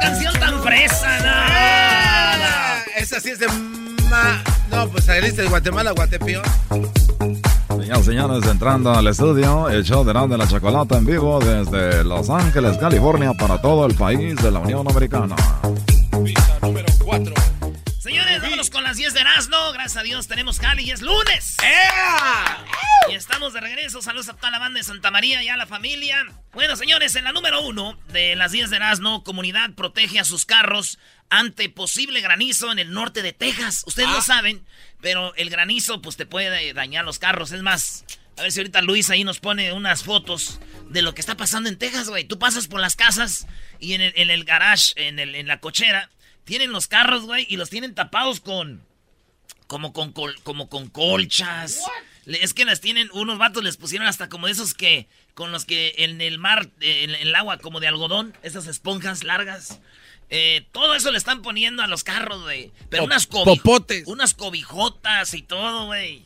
canción tan fresa, no. Esa sí es de... Ma... No, pues saliste de Guatemala, Guatepío. Señoras y señores, entrando al estudio, el show de de la Chocolata en vivo desde Los Ángeles, California, para todo el país de la Unión Americana. número 4. Con las 10 de Erasmo. Gracias a Dios tenemos Cali y es lunes. Y estamos de regreso. Saludos a toda la banda de Santa María y a la familia. Bueno, señores, en la número uno de las 10 de Erasmo, comunidad protege a sus carros ante posible granizo en el norte de Texas. Ustedes Ah. lo saben, pero el granizo pues te puede dañar los carros. Es más, a ver si ahorita Luis ahí nos pone unas fotos de lo que está pasando en Texas, güey. Tú pasas por las casas y en el, en el garage, en, el, en la cochera, tienen los carros, güey, y los tienen tapados con... Como con, col- como con colchas. Es que las tienen, unos vatos les pusieron hasta como esos que, con los que en el mar, eh, en el agua como de algodón, esas esponjas largas. Eh, todo eso le están poniendo a los carros, güey. Pero Pop- unas cobi- popotes. Unas cobijotas y todo, güey.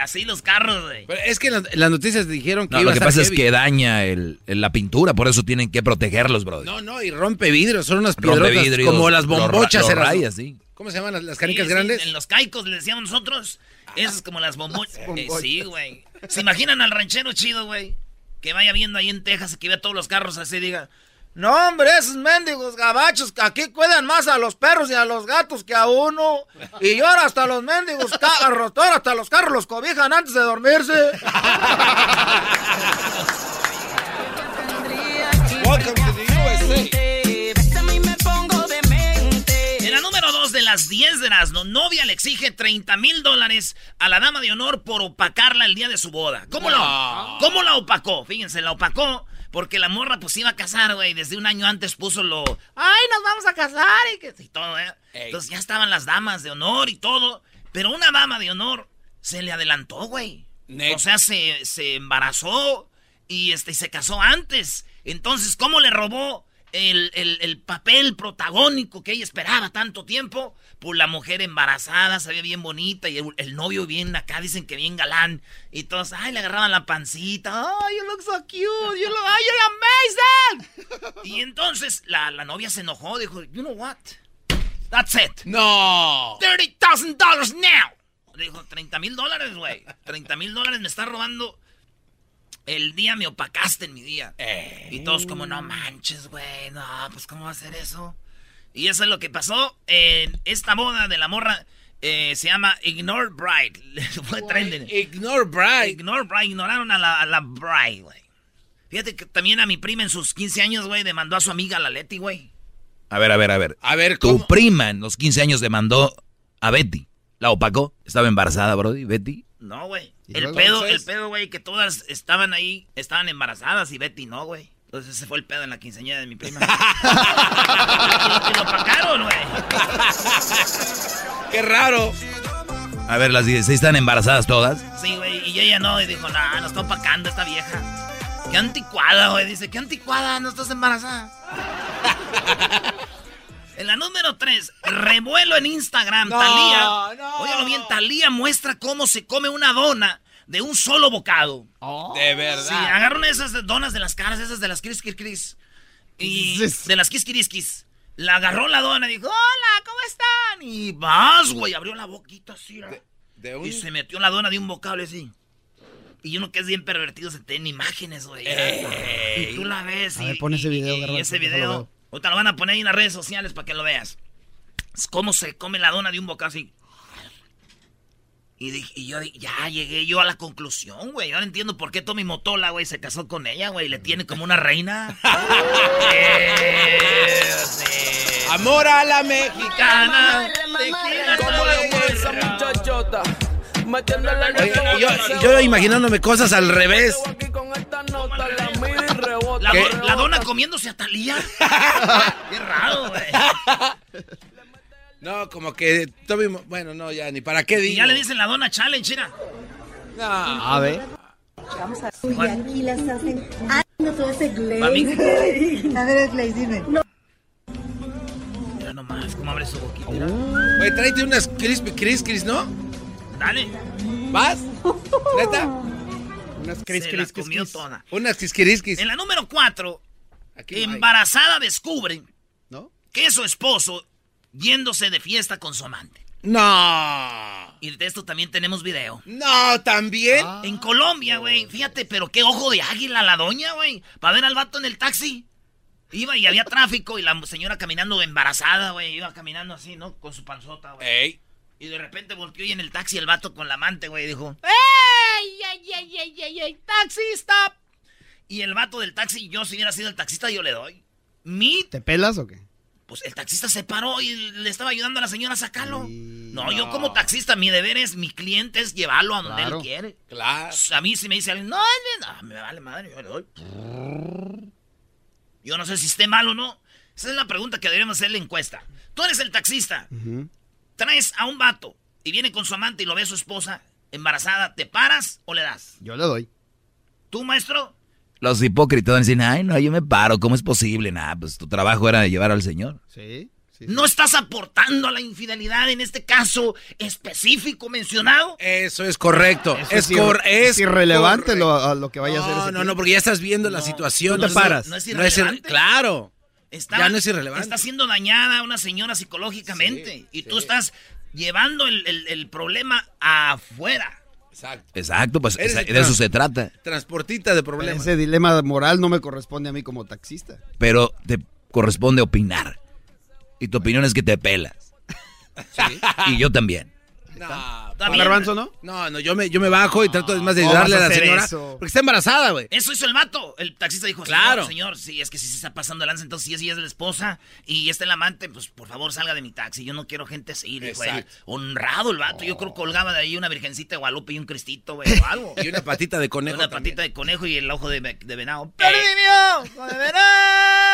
Así los carros, güey. Pero es que las, noticias dijeron que No, iba lo a que estar pasa es que daña el, el- la pintura, por eso tienen que protegerlos, brother. No, no, y rompe vidrios, son unas piedrotas vidrios, como las bombochas. lo eran- raya, sí. ¿Cómo se llaman las, las canicas Sí, sí, grandes? en los caicos le decíamos nosotros. Esas como las bombochas. Eh, Bombochas. sí, güey. ¿Se imaginan al ranchero chido, güey? Que vaya viendo ahí en Texas y que vea todos los carros así y diga... No, hombre, esos mendigos gabachos que aquí cuidan más a los perros y a los gatos que a uno. Y ahora hasta los mendigos carros, ahora hasta los carros los cobijan antes de dormirse. Welcome to the USA. En la número 2 de las 10 de Erasmo, novia le exige 30 mil dólares a la dama de honor por opacarla el día de su boda. ¿Cómo No. ¿Cómo la opacó? Fíjense, la opacó porque la morra pues iba a casar, güey. Desde un año antes puso lo... ¡Ay, nos vamos a casar! Y, que, y todo, ¿eh? Ey. Entonces ya estaban las damas de honor y todo. Pero una dama de honor se le adelantó, güey. O sea, se, se embarazó y, este, y se casó antes. Entonces, ¿cómo le robó el, el- el papel protagónico que ella esperaba tanto tiempo? Pues la mujer embarazada, se ve bien bonita y el, el novio bien acá, dicen que bien galán. Y todos, ay, le agarraban la pancita. Ay, you look so cute. You look, ay, you're amazing. y entonces la, la novia se enojó, dijo, you know what? That's it. No. $30,000 now. Le dijo, 30 mil dólares, güey. 30 mil dólares me está robando. El día me opacaste en mi día. Y todos como, no manches, güey. No, pues ¿cómo va a ser eso? Y eso es lo que pasó en esta boda de la morra. eh, se llama Ignore Bride. Fue trending. Ignore Bright. Ignore Bride. Ignoraron a la, a la Bride, güey. Fíjate que también a mi prima en sus 15 años, güey, demandó a su amiga la Leti, güey. A ver, a ver, a ver. A ver, Tu ¿cómo? prima en los 15 años demandó a Betty. La opacó. Estaba embarazada, Brody. Betty. No, güey. ¿Y El pedo, el pedo, güey, que todas estaban ahí, estaban embarazadas y Betty no, güey. Entonces ese fue el pedo en la quinceañera de mi prima. y lo opacaron, güey. Qué raro. A ver, las 16 están embarazadas todas. Sí, güey, y ella no, y dijo, no, no está opacando esta vieja. Qué anticuada, güey. Dice, qué anticuada, no estás embarazada. en la número 3, revuelo en Instagram, No, Talía. no. Óyalo bien, Talía muestra cómo se come una dona de un solo bocado. De verdad. Sí, agarra una de esas de- donas de las caras, esas de las Kris Kris Kris. Y de las Kiskiriskis. La agarró la dona y dijo, hola, ¿cómo están? Y vas, güey, abrió la boquita así. ¿no? De un... Y se metió la dona de un vocable así. Y uno que es bien pervertido se tiene imágenes, güey. Y tú la ves. A y, ver, pon ese y- video, y Garbanzo, ese video. veo. Ahorita lo van a poner ahí en las redes sociales para que lo veas. Es cómo se come la dona de un bocado así. Y, dije- y yo ya llegué yo a la conclusión, güey. Ahora entiendo por qué Tommy Motola, güey, se casó con ella, güey. Le tiene como una reina. Eh, sí. Amor a la mexicana. Tequila, ¿Cómo toda le esa muchachota? Oye, yo, yo imaginándome cosas al revés. La dona comiéndose a Talía. Qué raro, güey. No, como que Toby, bueno, no, ya, ni para qué Y digo. ya le dicen la dona challenge, mira. No. A ver. Y aquí las hacen. Ay, no todo ese glaze. Mami. A ver el glaze, dime. No. Mira nomás, cómo abre su boquita. mira. Güey, tráete unas crispy criscris, ¿no? Dale. ¿Vas? ¿Neta? Unas cris, Se cris, la cris, comió cris. toda. Unas. En la número 4, Aquí no hay. embarazada descubre ¿No? que su esposo yéndose de fiesta con su amante. No. Y de esto también tenemos video. No, también. En Colombia, güey. Fíjate, pero qué ojo de águila la doña, güey. Para ver al vato en el taxi. Iba y había tráfico y la señora caminando embarazada, güey. Iba caminando así, ¿no? Con su panzota, güey. Ey. Y de repente volteó y en el taxi el vato con la amante, güey, dijo... ¡Ey, ey, ey, ey, ey, ey! ¡Taxi, stop! Y el vato del taxi, yo si hubiera sido el taxista, yo le doy. Mi... ¿Te pelas o qué? Pues el taxista se paró y le estaba ayudando a la señora a sacarlo. No, yo como taxista, mi deber es, mi cliente es llevarlo a donde Claro. él quiere. Claro. A mí si me dice alguien, no, no, no, me vale madre, yo le doy. Yo no sé si esté mal o no. Esa es la pregunta que deberíamos hacer en la encuesta. Tú eres el taxista, traes a un vato y viene con su amante y lo ve su esposa embarazada, ¿te paras o le das? Yo le doy. ¿Tú, maestro? Los hipócritas dicen, ay, no, yo me paro, ¿cómo es posible? Nah, pues tu trabajo era llevar al señor. Sí. sí, sí. ¿No estás aportando a la infidelidad en este caso específico mencionado? Eso es correcto. Eso es, cor- es irrelevante correcto. lo, a lo que vaya a hacer. No, ese no, tipo. no, porque ya estás viendo la No, situación. te No es- paras. ¿No es No es ir- irrelevante? claro. Está, Ya no es irrelevante. Está siendo dañada una señora psicológicamente. Sí, y tú estás llevando el, el- el problema afuera. Exacto. Exacto, pues Eres de eso se trata. Transportita de problemas. Ese dilema moral no me corresponde a mí como taxista. Pero te corresponde opinar. Y tu opinión es que te pelas. Y yo también. No, Está ¿Con bien. garbanzo no? no, no, yo me, yo me bajo y trato más de ¿cómo ayudarle a la señora. eso? Porque está embarazada, güey. Eso hizo el vato. El taxista dijo, Claro. señor, señor, sí, es que si se está pasando el lance, entonces si ella es la esposa y este es el amante, pues por favor salga de mi taxi. Yo no quiero gente así. Exacto. Honrado el vato. Yo creo que colgaba de ahí una virgencita de Guadalupe y un cristito, güey, o algo. Y una patita de conejo. una también. patita de conejo y el ojo de, de venado. ¡Perdí de venado!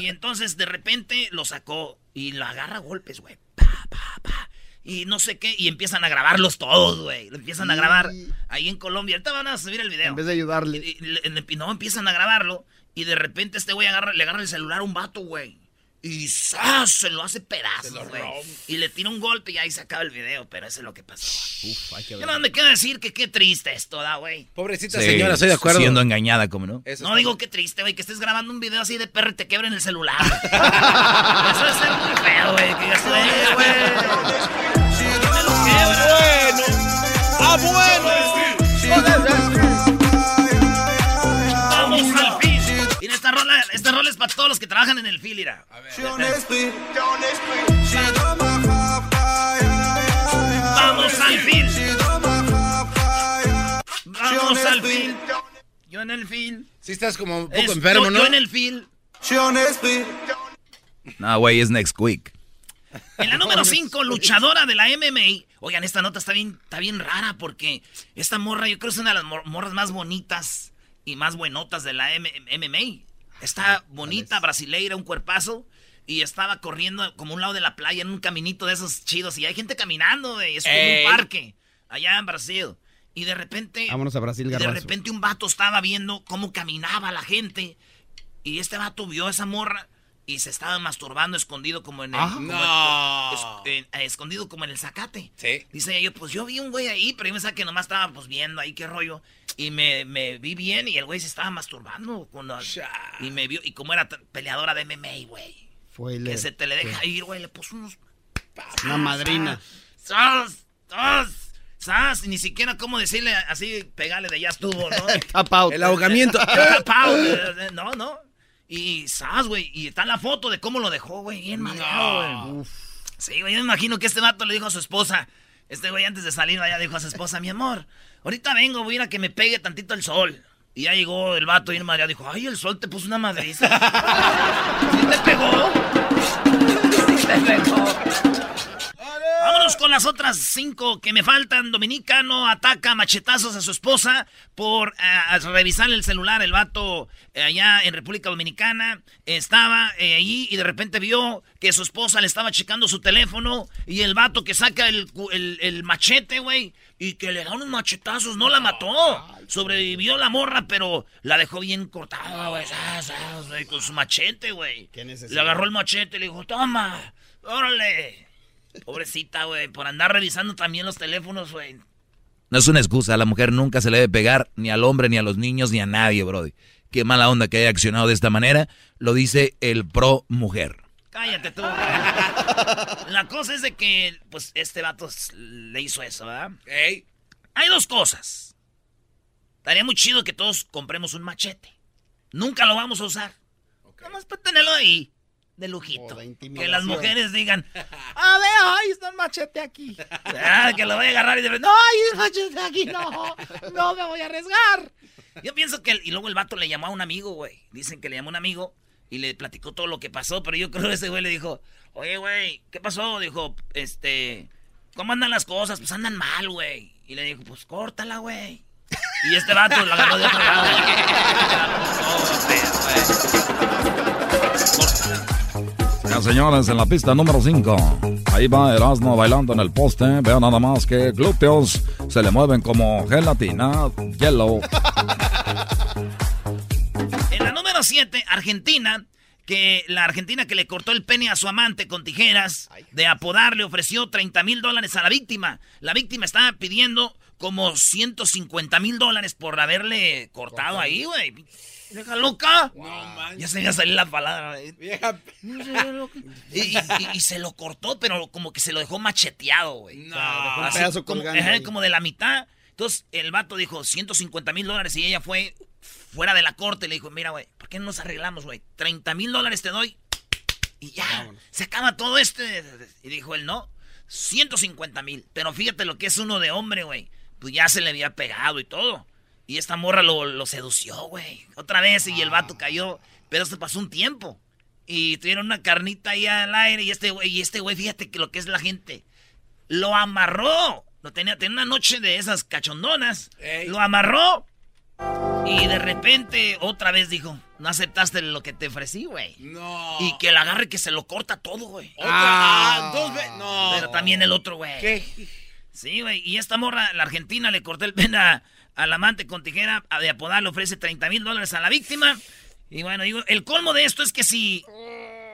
Y entonces de repente lo sacó y lo agarra a golpes, güey. Pa, pa, pa. Y no sé qué, y empiezan a grabarlos todos, güey. Lo empiezan a grabar ahí en Colombia. Ahorita van a subir el video. En vez de ayudarle. Y- y- y no, empiezan a grabarlo. Y de repente este güey agarra, le agarra el celular a un vato, güey. Y ¡zas! se lo hace pedazos, güey. Y le tira un golpe y ahí se acaba el video. Pero eso es lo que pasó. Uf, hay que Yo ver. no me quiero decir que qué triste esto, da, güey. Pobrecita Sí, señora, estoy de acuerdo. Siendo engañada, como no. Eso No digo qué triste, güey, que estés grabando un video así de perro y te quebren el celular. Eso debe ser muy feo, güey. Que digas, "Eh, güey. Me lo quebra. ¡Ah, bueno! Rola, esta rola es para todos los que trabajan en el fil, mira. Vamos al fin. Vamos al fin. Yo en el fil. Sí estás como un poco Es- enfermo, yo, ¿no? yo en el fil. No, güey, es next week. En la número 5, luchadora de la MMA. Oigan, esta nota está bien, está bien rara porque esta morra yo creo es una de las mor- morras más bonitas y más buenotas de la M- MMA. Está bonita, brasileira, un cuerpazo. Y estaba corriendo como un lado de la playa en un caminito de esos chidos. Y hay gente caminando, güey, es como Ey. un parque allá en Brasil. Y de repente... Vámonos a Brasil, de repente un vato estaba viendo cómo caminaba la gente. Y este vato vio a esa morra y se estaba masturbando escondido como en el... Ah. como No. es- en- escondido como en el zacate. Sí. Dice yo, pues yo vi un güey ahí, pero yo pensaba que nomás estaba pues viendo ahí qué rollo. Y me, me vi bien y el güey se estaba masturbando. Cuando, y me vio, y como era peleadora de MMA, güey. Fue Que se te le deja ir, güey, le puso unos... Una madrina. ¡Sas! ¡Sas! ¡Sas! Y ni siquiera cómo decirle así, pegarle de ya estuvo, ¿no? Tap out. El ahogamiento. Eh, eh, no, no. Y sas, güey. Y está la foto de cómo lo dejó, güey. Bien madreado, güey. Sí, güey. Yo me imagino que este vato le dijo a su esposa. Este güey antes de salir allá dijo a su esposa, mi amor, ahorita vengo, voy a ir a que me pegue tantito el sol. Y ya llegó el vato bien madreado. Dijo, ay, el sol te puso una madriza. ¿Sí te pegó? Sí te pegó. Con las otras cinco que me faltan. Dominicano ataca machetazos a su esposa por eh, revisar el celular. El vato eh, allá en República Dominicana estaba eh, ahí y de repente vio que su esposa le estaba checando su teléfono y el vato que saca el, el- el machete, güey, y que le da unos machetazos. No la mató. Sobrevivió la morra, pero la dejó bien cortada, güey, con su machete, güey. Le agarró el machete y le dijo, toma, órale. Pobrecita, güey, por andar revisando también los teléfonos, güey. No es una excusa, a la mujer nunca se le debe pegar ni al hombre, ni a los niños, ni a nadie, brody. Qué mala onda que haya accionado de esta manera, lo dice el pro mujer. Cállate tú. güey. La cosa es de que, pues, este vato le hizo eso, ¿verdad? Hay dos cosas. Estaría muy chido que todos compremos un machete. Nunca lo vamos a usar. Nomás para tenerlo ahí, de lujito. De que las mujeres digan, a ver, ay, está un machete aquí. Ah, que lo voy a agarrar y de repente, no, hay un machete aquí, no, no me voy a arriesgar. Yo pienso que, el- y luego el vato le llamó a un amigo, güey. Dicen que le llamó a un amigo y le platicó todo lo que pasó, pero yo creo que ese güey le dijo, oye, güey, ¿qué pasó? Dijo, este, ¿cómo andan las cosas? Pues andan mal, güey. Y le dijo, pues córtala, güey. Y este vato lo agarró de otro lado. Señores, en la pista número 5. Ahí va Erasmo bailando en el poste. Vean nada más que glúteos se le mueven como gelatina, hielo. En la número 7, Argentina, que la Argentina que le cortó el pene a su amante con tijeras, de apodar, le ofreció 30 mil dólares a la víctima. La víctima estaba pidiendo como 150 mil dólares por haberle cortado ahí, güey. Deja loca. Ya se me iba a salir la palabra. güey. Y, y- y- y se lo cortó, pero como que se lo dejó macheteado, güey. un Así pedazo como, ajá, como de la mitad. Entonces el vato dijo 150 mil dólares y ella fue fuera de la corte y le dijo, mira, güey, ¿por qué no nos arreglamos, güey? 30 mil dólares te doy y ya, se acaba todo este. Y dijo él, no, 150 mil. Pero fíjate lo que es uno de hombre, güey. Pues ya se le había pegado y todo. Y esta morra lo, lo sedució, güey. Otra vez y el vato cayó. Pero se pasó un tiempo. Y tuvieron una carnita ahí al aire y este güey, y este güey, fíjate que lo que es la gente. Lo amarró. Lo tenía, tenía una noche de esas cachondonas. Lo amarró. Y de repente otra vez dijo, no aceptaste lo que te ofrecí, güey. No. Y que el agarre que se lo corta todo, güey. Ah, dos veces. No. Pero también el otro, güey. ¿Qué? Sí, güey. Y esta morra, la argentina, le cortó el pene a- al amante con tijera a- de apodar, le ofrece 30 mil dólares a la víctima. Y bueno, digo, el colmo de esto es que si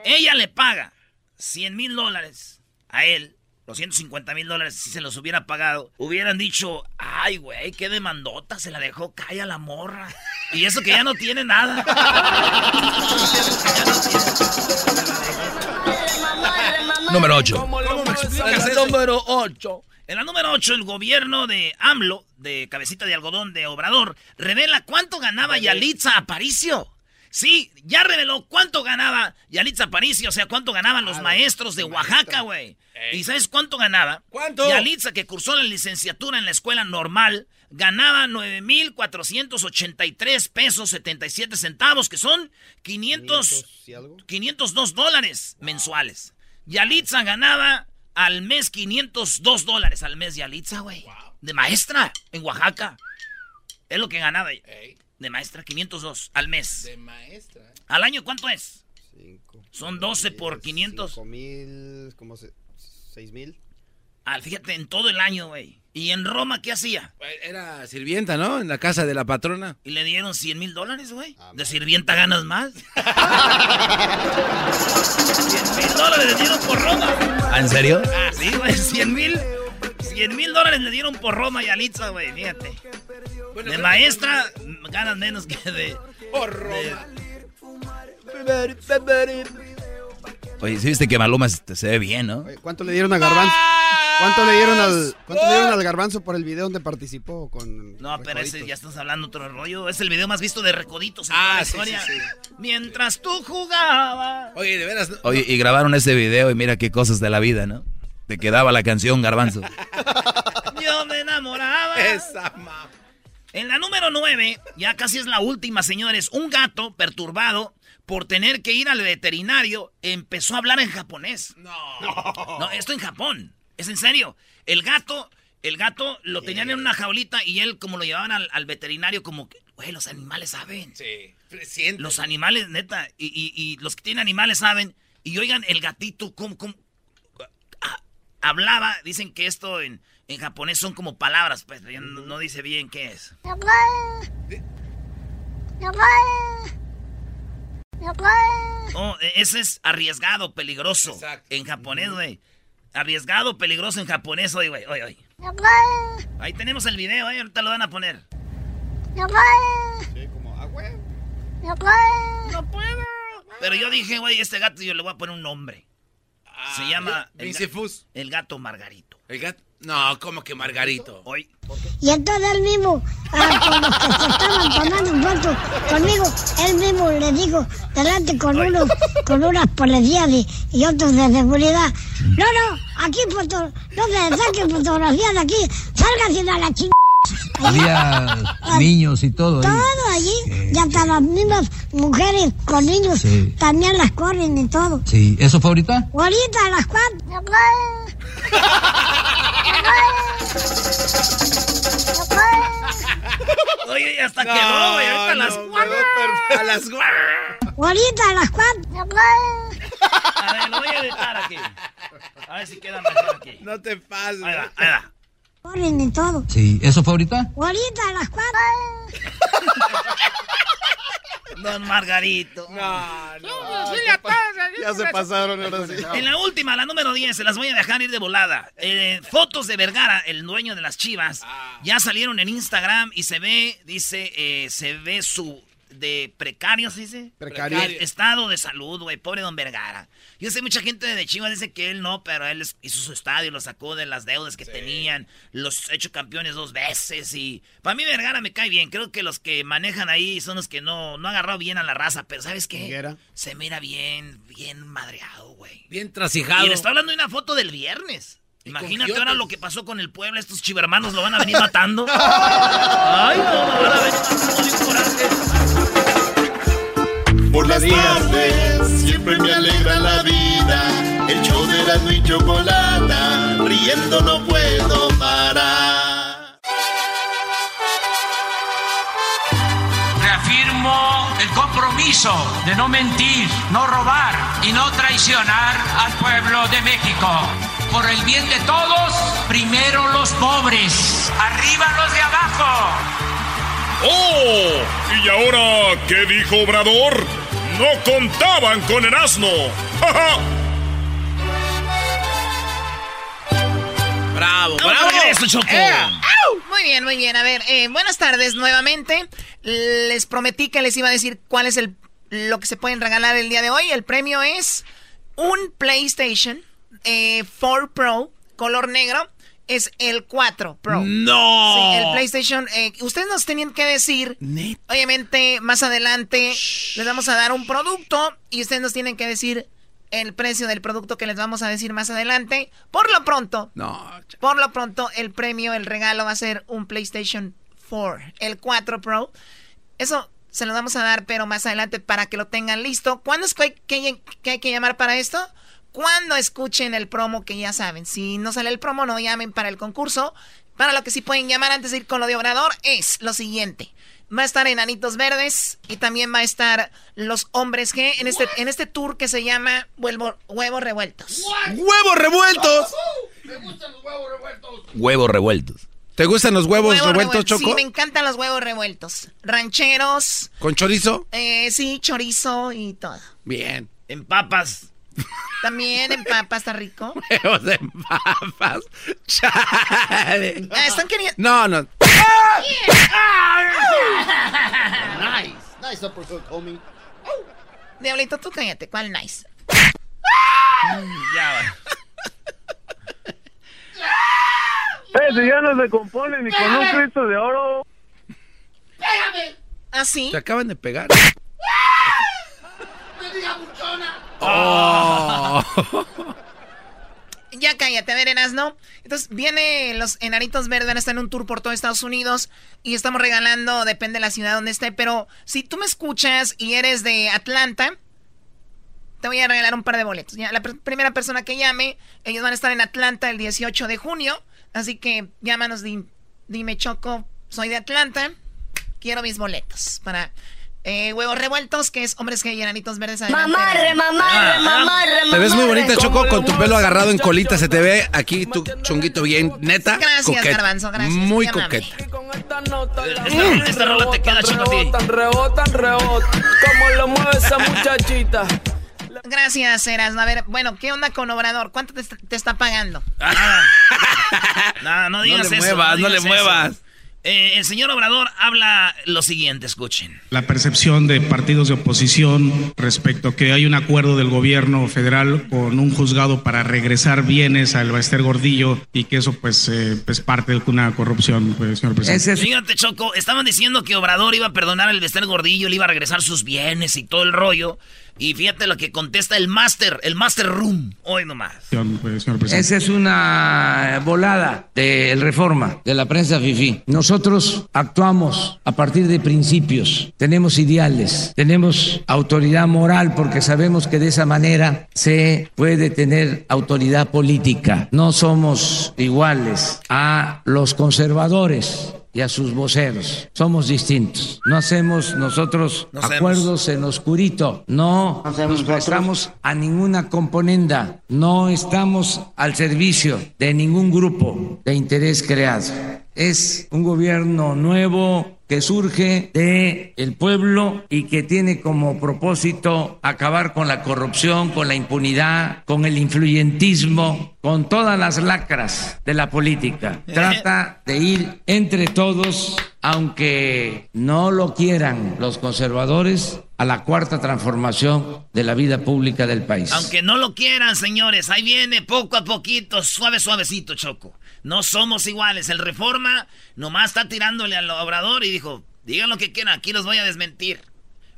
ella le paga 100 mil dólares a él, los 150 mil dólares, si se los hubiera pagado, hubieran dicho, ay, güey, qué demandota, se la dejó, calla la morra. Y eso que ya no tiene nada. Número 8. ¿Cómo me explicas número 8. En la número 8, el gobierno de AMLO, de cabecita de algodón de Obrador, revela cuánto ganaba Yalitza Aparicio. Sí, ya reveló cuánto ganaba Yalitza Aparicio, o sea, cuánto ganaban los maestros de Oaxaca, güey. ¿Y sabes cuánto ganaba? ¿Cuánto? Yalitza, que cursó la licenciatura en la escuela normal, ganaba 9,483 pesos 77 centavos, que son 500, ¿Y algo? 502 dólares mensuales. Yalitza ganaba al mes 502 dólares al mes Yalitza, güey. De maestra en Oaxaca. Es lo que ganaba. De maestra, 502 al mes. De maestra. ¿eh? ¿Al año cuánto es? Cinco. Son 12 por 500. Cinco mil, como se, seis mil. Ah, fíjate, en todo el año, güey. ¿Y en Roma qué hacía? Era sirvienta, ¿no? En la casa de la patrona. Y le dieron 100 mil dólares, güey. De sirvienta ganas más. 100 mil dólares le dieron por Roma. ¿Ah, ¿En serio? Ah, sí, güey, 100 mil. 100 mil dólares le dieron por Roma y Alitza, güey, fíjate. De maestra ganas menos que de... Por Roma. Oye, ¿sí viste que Maluma se se ve bien, no? Oye, ¿Cuánto le dieron a Garbanzo? ¿Cuánto le dieron al, cuánto le dieron al Garbanzo por el video donde participó con No, pero ese ya estás hablando otro rollo. Es el video más visto de Recoditos en Ah, toda la sí, historia. sí, Mientras tú jugabas. Oye, de veras. no- Oye, y grabaron ese video y mira qué cosas de la vida, ¿no? Te quedaba la canción Garbanzo. Yo me enamoraba. Esa ma- En la número 9, ya casi es la última, señores. Un gato perturbado por tener que ir al veterinario empezó a hablar en japonés. No. No, esto en Japón. Es en serio. El gato, el gato lo tenían en una jaulita y él como lo llevaban al, veterinario como que, güey, los animales saben. Sí, Los animales, neta, y, los que tienen animales saben. Y oigan, el gatito, ¿cómo, cómo? Ah, hablaba, dicen que esto en, en japonés son como palabras, pues no, no dice bien qué es. Oh, e, ese es arriesgado, peligroso. En japonés, güey. Arriesgado, peligroso en japonés, oye, güey, oye, oye. Ahí tenemos el video, ¿eh? ahorita lo van a poner. Sí, como, ah, güey. No puedo. Pero yo dije, güey, este gato yo le voy a poner un nombre. Se ah, llama... El, el gato Margarito. El gato... No, como que Margarito. Hoy. Y entonces él mismo, ah, con los que se estaban tomando foto conmigo, él mismo le dijo, delante con unos, con unas policías y, otros de seguridad, no, no, aquí foto, no me saquen fotografías de aquí, salgan a la chingada. Había niños y todo. Todo allí. y hasta las mismas mujeres con niños también las corren y todo. Sí, ¿eso fue ahorita? Ahorita a las cuatro. Oye, hasta no, quedó, güey. Ahorita a las cuatro. A las cuatro. Ahorita a las cuatro. A ver, lo voy a editar aquí. A ver si queda mejor aquí. No te pases. Ahí va, ahí va. Corren y todo. Sí, ¿eso fue ahorita? Ahorita a las cuatro. Don Margarito. No, no. ya, se pasaron ahora sí. En la última, la número 10, se las voy a dejar ir de volada. Eh, fotos de Vergara, el dueño de las chivas, ah. ya salieron en Instagram y se ve, dice, eh, se ve su de precarios, dice. Precario. Estado de salud, güey. Pobre don Vergara. Yo sé, mucha gente de Chivas dice que él no, pero él hizo su estadio, lo sacó de las deudas que tenían, los ha hecho campeones dos veces y... Para mí Vergara me cae bien. Creo que los que manejan ahí son los que no, no agarrado bien a la raza, pero ¿sabes qué? Se mira bien, bien madreado, güey. Bien trasijado. Y le está hablando de una foto del viernes. Imagínate ahora lo que pasó con el pueblo, estos chivermanos lo van a venir matando. Ay, no, no van a venir matando Por las tardes siempre me alegra la vida. El show de la y chocolata, riendo no puedo parar. Reafirmo el compromiso de no mentir, no robar y no traicionar al pueblo de México por el bien de todos, primero los pobres, arriba los de abajo. ¡Oh! ¿Y ahora qué dijo Obrador? No contaban con el asno. ¡Bravo, bravo! Eso, eh, muy bien, muy bien. A ver, eh, buenas tardes nuevamente. Les prometí que les iba a decir cuál es el lo que se pueden regalar el día de hoy. El premio es un PlayStation eh, 4 Pro, color negro, es el 4 Pro. ¡No! Sí, el PlayStation. Eh, ustedes nos tenían que decir. Obviamente, más adelante les vamos a dar un producto y ustedes nos tienen que decir el precio del producto que les vamos a decir más adelante. Por lo pronto. No. Por lo pronto, el premio, el regalo va a ser un PlayStation 4, el 4 Pro. Eso se lo vamos a dar, pero más adelante para que lo tengan listo. ¿Cuándo es que hay que llamar para esto? Cuando escuchen el promo que ya saben. Si no sale el promo, no llamen para el concurso. Para lo que sí pueden llamar antes de ir con lo de Obrador es lo siguiente. Va a estar Enanitos Verdes y también va a estar Los Hombres G en este, en este tour que se llama Huevos Revueltos. ¡Huevos revueltos! Me gustan los huevos revueltos. Huevos revueltos. ¿Te gustan los huevos, revueltos, Choco? Sí, me encantan los huevos revueltos. Rancheros. ¿Con chorizo? Eh, sí, chorizo y todo. Bien. En papas. También en papas está rico. Huevos en papas. Chale. Ah, están queriendo. No, no. nice. Nice uppercut, homie. Diablito, tú cállate. ¿Cuál nice? ya va. Ese ya no se compone ni con un Cristo de oro. ¡Pégame! ¿Ah, sí? Te acaban de pegar. ¡Me diga buchona! Oh. ya cállate, a ver, ¿no? Entonces, viene los enanitos verdes, están en un tour por todo Estados Unidos y estamos regalando, depende de la ciudad donde esté, pero si tú me escuchas y eres de Atlanta, te voy a regalar un par de boletos. La primera persona que llame, ellos van a estar en Atlanta el 18 de junio. Así que llámanos, dime Choco, soy de Atlanta, quiero mis boletos para eh, huevos revueltos, que es hombres que enanitos verdes. Mamarre, mamarre, mamarre, Te ves muy bonita, Choco, con tu pelo agarrado en colita. Se te ve aquí tu chonguito bien, neta. Gracias, coqueta. Garbanzo, gracias. Muy coqueta. Esta, esta rola te queda, Choco. Rebotan, rebotan, rebotan. Como lo mueve esa muchachita. Gracias, Eras. A ver, bueno, ¿qué onda con Obrador? ¿Cuánto te, te está pagando? No, no digas No le eso. muevas, no le digas muevas. Eh, el señor Obrador habla lo siguiente, escuchen. La percepción de partidos de oposición respecto a que hay un acuerdo del gobierno federal con un juzgado para regresar bienes al Baester Gordillo y que eso pues eh, es parte de una corrupción, pues, señor presidente. Fíjate, Choco, estaban diciendo que Obrador iba a perdonar al Bester Gordillo, le iba a regresar sus bienes y todo el rollo. Y fíjate lo que contesta el Master, el Master Room. Hoy nomás. Pues. Esa es una volada del reforma de la prensa FIFI. Nosotros actuamos a partir de principios, tenemos ideales, tenemos autoridad moral porque sabemos que de esa manera se puede tener autoridad política. No somos iguales a los conservadores y a sus voceros. Somos distintos. No hacemos nosotros No hacemos. acuerdos en oscurito. No nos prestamos a ninguna componenda. No estamos al servicio de ningún grupo de interés creado. Es un gobierno nuevo que surge de el pueblo y que tiene como propósito acabar con la corrupción, con la impunidad, con el influyentismo, con todas las lacras de la política. Trata de ir entre todos, aunque no lo quieran los conservadores, a la cuarta transformación de la vida pública del país. Aunque no lo quieran, señores, ahí viene poco a poquito, suave, suavecito, Choco. No somos iguales. El Reforma nomás está tirándole al Obrador y dijo, digan lo que quieran, aquí los voy a desmentir.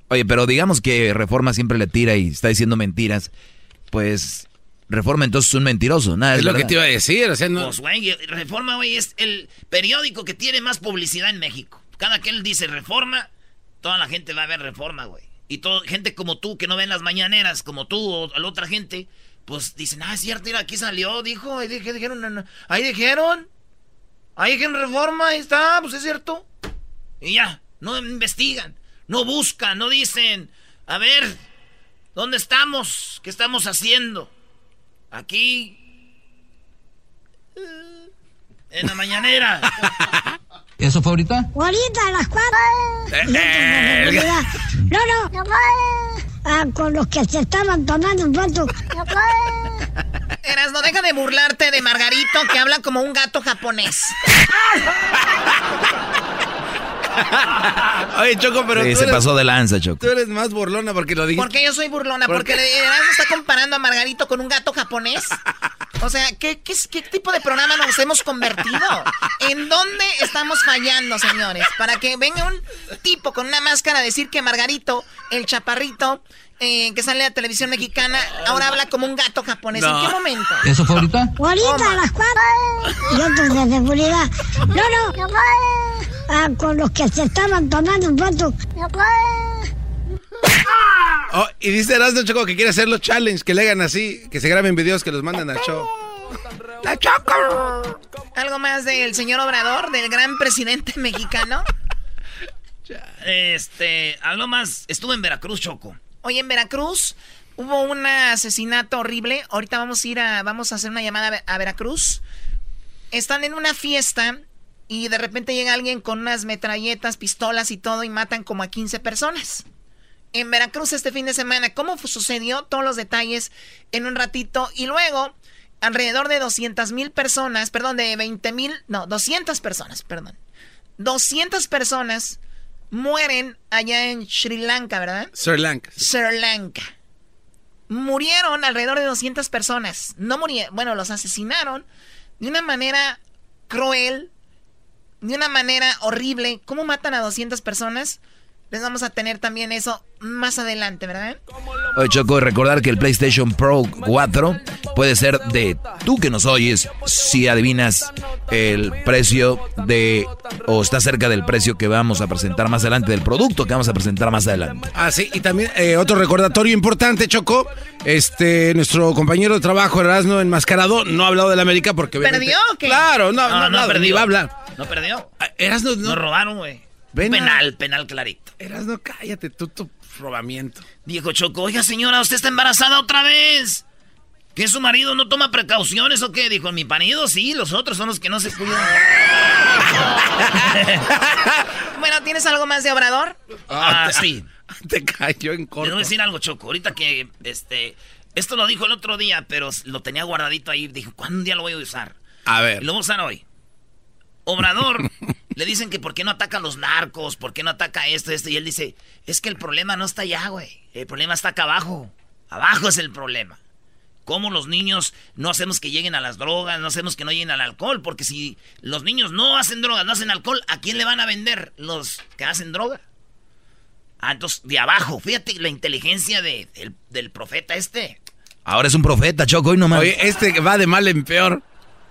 Oye, pero digamos que Reforma siempre le tira y está diciendo mentiras. Pues Reforma entonces es un mentiroso. Nada, Es lo que te iba a decir, o sea, no... Pues, güey, Reforma, güey, es el periódico que tiene más publicidad en México. Cada que él dice Reforma, toda la gente va a ver Reforma, güey. Y todo, gente como tú, que no ven las mañaneras, como tú o la otra gente, pues dicen, ah, es cierto, mira, aquí salió, dijo, ahí dije- dijeron, no, no, ahí dijeron, ahí dijeron Reforma, ahí está, pues es cierto. Y ya, no investigan, no buscan, no dicen, a ver, ¿dónde estamos? ¿Qué estamos haciendo? Aquí, eh, en la mañanera. ¿Eso fue ahorita? Ahorita a las cuatro. Eh. No, no. Ah, con los que se estaban tomando un rato. Eras, no deja de burlarte de Margarito que habla como un gato japonés. Oye, Choco, pero Sí, tú se eres, pasó de lanza, Choco. tú eres más burlona porque lo dijiste. Porque yo soy burlona, ¿Por porque? Eras está comparando a Margarito con un gato japonés. O sea, ¿qué, qué, qué tipo de programa nos hemos convertido? ¿En dónde estamos fallando, señores? Para que venga un tipo con una máscara a decir que Margarito, el chaparrito, eh, que sale a la televisión mexicana, ahora habla como un gato japonés. ¿En No. qué momento? ¿Eso fue ahorita? Ahorita a las cuatro. Y otros de seguridad. No, no. Ah, con los que se estaban tomando un rato. Oh, y dice Erasmo Choco que quiere hacer los challenge, que le hagan así, que se graben videos que los manden al show. ¡La Choco! ¿Algo más del señor Obrador, del gran presidente mexicano? Este, algo más, estuve en Veracruz, Choco. Hoy en Veracruz hubo un asesinato horrible. Ahorita vamos a ir a, vamos a hacer una llamada a Ver- a Veracruz. Están en una fiesta y de repente llega alguien con unas metralletas, pistolas y todo y matan como a 15 personas. En Veracruz este fin de semana, ¿cómo sucedió? Todos los detalles en un ratito. Y luego, alrededor de 200 mil personas, perdón, de 20 mil, no, 200 personas, perdón. 200 personas mueren allá en Sri Lanka, ¿verdad? Sri Lanka. Sri Lanka. Murieron alrededor de 200 personas. No murieron, bueno, los asesinaron de una manera cruel, de una manera horrible. ¿Cómo matan a 200 personas? Les vamos a tener también eso más adelante, ¿verdad? Oye, Choco, recordar que el PlayStation Pro 4 puede ser de tú que nos oyes si adivinas el precio de o está cerca del precio que vamos a presentar más adelante, del producto que vamos a presentar más adelante. Ah, sí, y también eh, otro recordatorio importante, Choco. Este, nuestro compañero de trabajo, Erasmo Enmascarado, no ha hablado de la América porque... ¿Perdió o qué? Claro, no, No, no, no no, perdió. ni va a hablar. No perdió. Ah, Erasmo, no. Nos robaron, güey. Penal, penal clarito. Erasmo, cállate, tú, tu robamiento. Dijo Choco, oiga señora, usted está embarazada otra vez. ¿Que su marido no toma precauciones o qué? Dijo, mi marido sí, los otros son los que no se cuidan. Bueno, ¿tienes algo más de Obrador? Ah, sí. Te cayó en Te corto. voy a decir algo, Choco. Ahorita que, este, esto lo dijo el otro día, pero lo tenía guardadito ahí. Dijo, ¿cuándo un día lo voy a usar? A ver. lo voy a usar hoy. Obrador, le dicen que por qué no ataca a los narcos, por qué no ataca esto, esto. Y él dice, es que el problema no está allá, güey. El problema está acá abajo. Abajo es el problema. ¿Cómo los niños no hacemos que lleguen a las drogas, no hacemos que no lleguen al alcohol? Porque si los niños no hacen drogas, no hacen alcohol, ¿a quién le van a vender los que hacen droga? Ah, entonces, de abajo, fíjate la inteligencia de- del, del profeta este. Ahora es un profeta, Choco, hoy nomás. Oye, este va de mal en peor.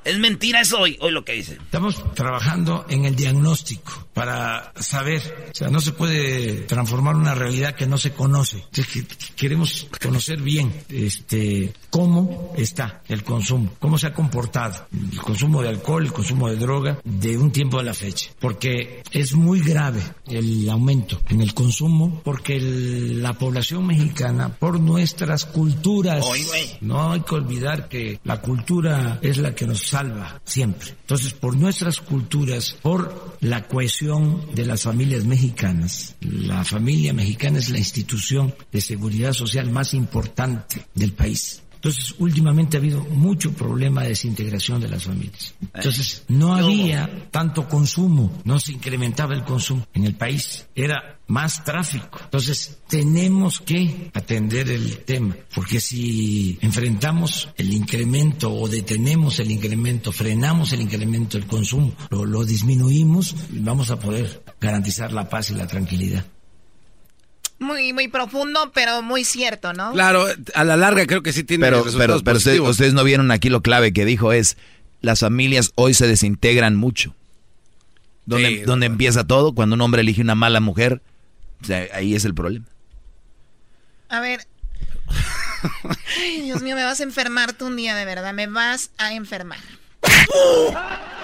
Es mentira eso hoy, hoy lo que dice. Estamos trabajando en el diagnóstico para saber, o sea, no se puede transformar una realidad que no se conoce. Entonces, queremos conocer bien este cómo está el consumo, cómo se ha comportado el consumo de alcohol, el consumo de droga de un tiempo a la fecha, porque es muy grave el aumento en el consumo porque el- la población mexicana por nuestras culturas Oy, güey. no hay que olvidar que la cultura es la que nos salva siempre. Entonces, por nuestras culturas, por la cohesión de las familias mexicanas, la familia mexicana es la institución de seguridad social más importante del país. Entonces, últimamente ha habido mucho problema de desintegración de las familias. Entonces, no había tanto consumo, no se incrementaba el consumo en el país, era más tráfico. Entonces, tenemos que atender el tema, porque si enfrentamos el incremento o detenemos el incremento, frenamos el incremento del consumo, lo, lo disminuimos, vamos a poder garantizar la paz y la tranquilidad. Muy, muy profundo, pero muy cierto, ¿no? Claro, a la larga creo que sí tiene Pero, resultados pero, pero ustedes, no vieron aquí lo clave que dijo es, las familias hoy se desintegran mucho. ¿Dónde, Sí, dónde empieza todo? Cuando un hombre elige una mala mujer, o sea, ahí es el problema. A ver. Ay, Dios mío, me vas a enfermar tú un día, de verdad. Me vas a enfermar.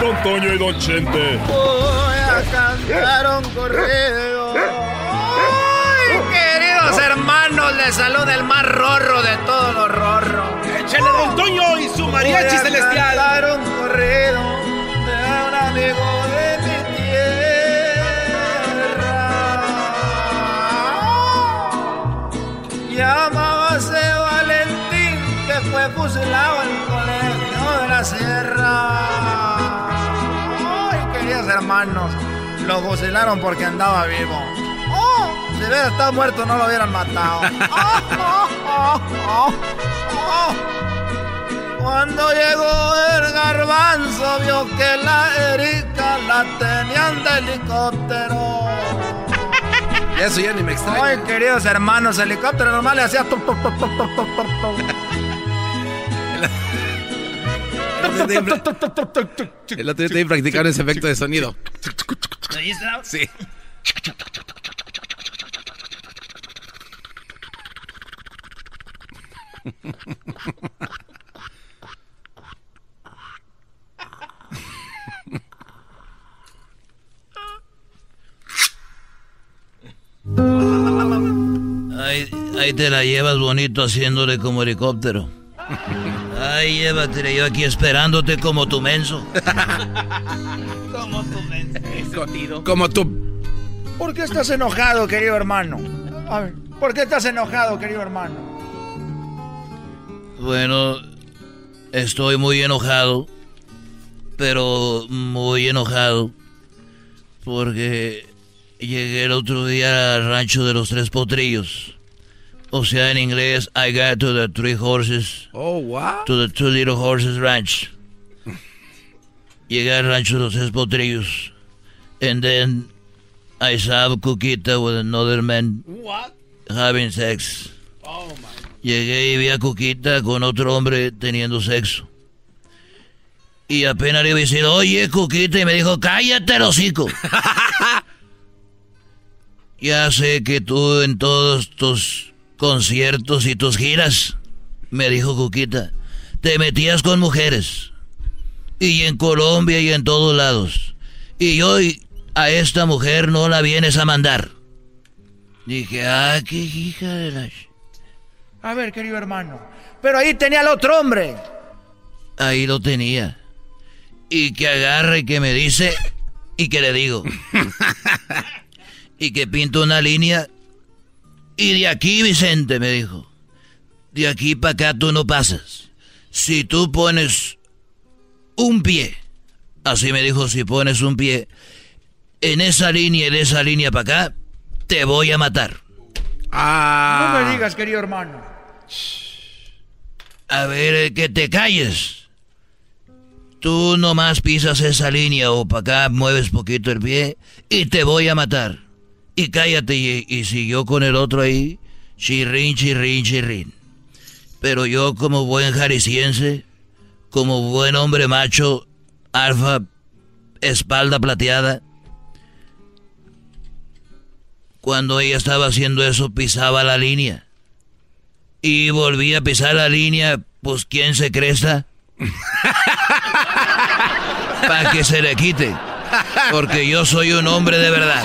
Don Toño y Don Chente. Voy a cantar un corrido. Ay, queridos hermanos, les saluda el más rorro de todos los rorros. Échale Don Toño y su mariachi Voy a celestial. cantar un corrido de un amigo de mi tierra. Llamábase Valentín, que fue fusilado en el colegio de la sierra. Hermanos, lo fusilaron porque andaba vivo. Oh, si hubiera estado muerto no lo hubieran matado. Oh, oh, oh, oh, oh. Cuando llegó el garbanzo vio que la Erika la tenían de helicóptero. Eso ya ni me extraña. Ay, queridos hermanos, helicóptero normal le hacía otro día te vi practicar ese efecto de sonido. Sí. Ahí, ahí te la llevas bonito haciéndole como helicóptero. Ay, llévatela yo aquí esperándote como tu menso. Como tu mensaje. Como tú. ¿Por qué estás enojado, querido hermano? A ver, ¿Por qué estás enojado, querido hermano? Bueno, estoy muy enojado, pero muy enojado, porque llegué el otro día al rancho de los tres potrillos. O sea, en inglés, I got to the three horses. Oh, wow. To the two little horses ranch. Llegué al rancho de los tres potrillos. And then I saw Cuquita with another man What? having sex. Oh, my. Llegué y vi a Cuquita con otro hombre teniendo sexo. Y apenas le iba a decir, oye, Cuquita, y me dijo, cállate, el hocico. ya sé que tú en todos tus conciertos y tus giras, me dijo Cuquita, te metías con mujeres. Y en Colombia y en todos lados. Y hoy a esta mujer no la vienes a mandar. Dije, ah, qué hija de la... ch-". A ver, querido hermano. Pero ahí tenía al otro hombre. Ahí lo tenía. Y que agarre y que me dice y que le digo. y que pinto una línea. Y de aquí, Vicente, me dijo. De aquí para acá tú no pasas. Si tú pones un pie, así me dijo, si pones un pie en esa línea y de esa línea para acá, te voy a matar. No me digas, querido hermano. A ver, eh, que te calles. Tú nomás pisas esa línea o para acá mueves poquito el pie y te voy a matar. Y cállate y, y siguió con el otro ahí, chirrín, chirrín, chirrín. Pero yo como buen jalisciense, como buen hombre macho, alfa, espalda plateada, cuando ella estaba haciendo eso pisaba la línea. Y volvía a pisar la línea, pues ¿quién se cresta? Para que se le quite. Porque yo soy un hombre de verdad.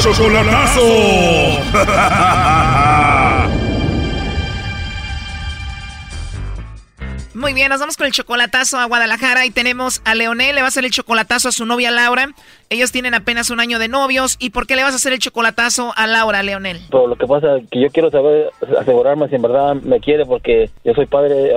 Chocolatazo. Muy bien, nos vamos con el chocolatazo a Guadalajara y tenemos a Leonel, le va a hacer el chocolatazo a su novia Laura. Ellos tienen apenas un año de novios. ¿Y por qué le vas a hacer el chocolatazo a Laura, Leonel? Pero lo que pasa es que yo quiero saber, asegurarme si en verdad me quiere porque yo soy padre,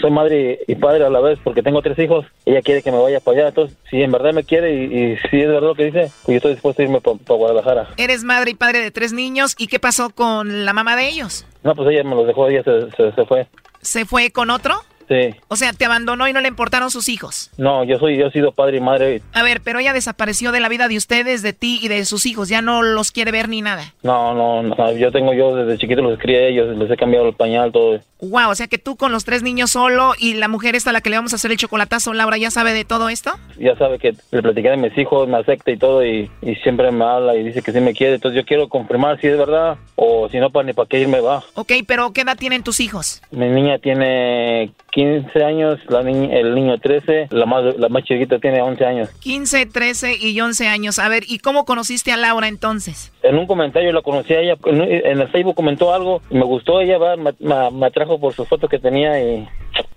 soy, madre y padre a la vez porque tengo tres hijos. Ella quiere que me vaya para allá. Entonces, si en verdad me quiere y, y si es verdad lo que dice, pues yo estoy dispuesto a irme para Guadalajara. Eres madre y padre de tres niños. ¿Y qué pasó con la mamá de ellos? No, pues ella me los dejó, ella se, se, se fue. ¿Se fue con otro? Sí. O sea, te abandonó y no le importaron sus hijos. No, yo soy, yo he sido padre y madre. A ver, pero ella desapareció de la vida de ustedes, de ti y de sus hijos. Ya no los quiere ver ni nada. No, no, no, yo tengo yo desde chiquito los crié a ellos, les he cambiado el pañal, todo. Wow, o sea que tú con los tres niños solo y la mujer esta a la que le vamos a hacer el chocolatazo, Laura, ¿ya sabe de todo esto? Ya sabe que le platiqué de mis hijos, me acepta y todo, y, y siempre me habla y dice que sí me quiere. Entonces yo quiero confirmar si es verdad o si no, para ni para qué irme va. Ok, pero ¿qué edad tienen tus hijos? Mi niña tiene 15 años, la niña, el niño 13, la más, la más chiquita tiene 11 años. 15, 13 y 11 años. A ver, ¿y cómo conociste a Laura entonces? En un comentario la conocí a ella, en, el Facebook comentó algo, me gustó ella, va, me, me, me atrajo por sus fotos que tenía y,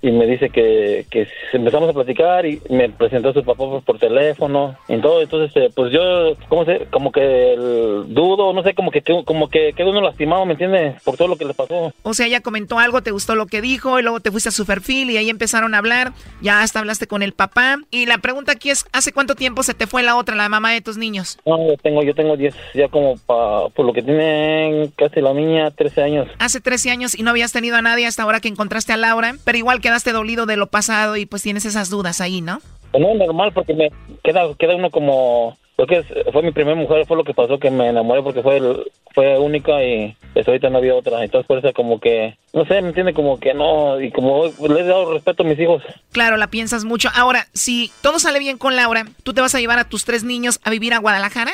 y me dice que, que empezamos a platicar y me presentó a su papá por, por teléfono y todo, entonces eh, pues yo, ¿cómo sé? Como que el dudo, no sé, como que como que quedó uno lastimado, ¿me entiendes? Por todo lo que le pasó. O sea, ella comentó algo, te gustó lo que dijo y luego te fuiste a su perfil y ahí empezaron a hablar, ya hasta hablaste con el papá y la pregunta aquí es, ¿hace cuánto tiempo se te fue la otra, la mamá de tus niños? No, yo tengo, yo tengo 10, ya como pa, por lo que tiene casi la niña, 13 años. Hace 13 años y no habías tenido a nadie hasta ahora que encontraste a Laura, pero igual quedaste dolido de lo pasado y pues tienes esas dudas ahí, ¿no? No, normal, porque me queda, queda uno como... Porque fue mi primera mujer, fue lo que pasó, que me enamoré porque fue el, fue única y pues ahorita no había otra. Entonces por eso como que, no sé, me entiende como que no, y como le he dado respeto a mis hijos. Claro, la piensas mucho. Ahora, si todo sale bien con Laura, ¿tú te vas a llevar a tus tres niños a vivir a Guadalajara?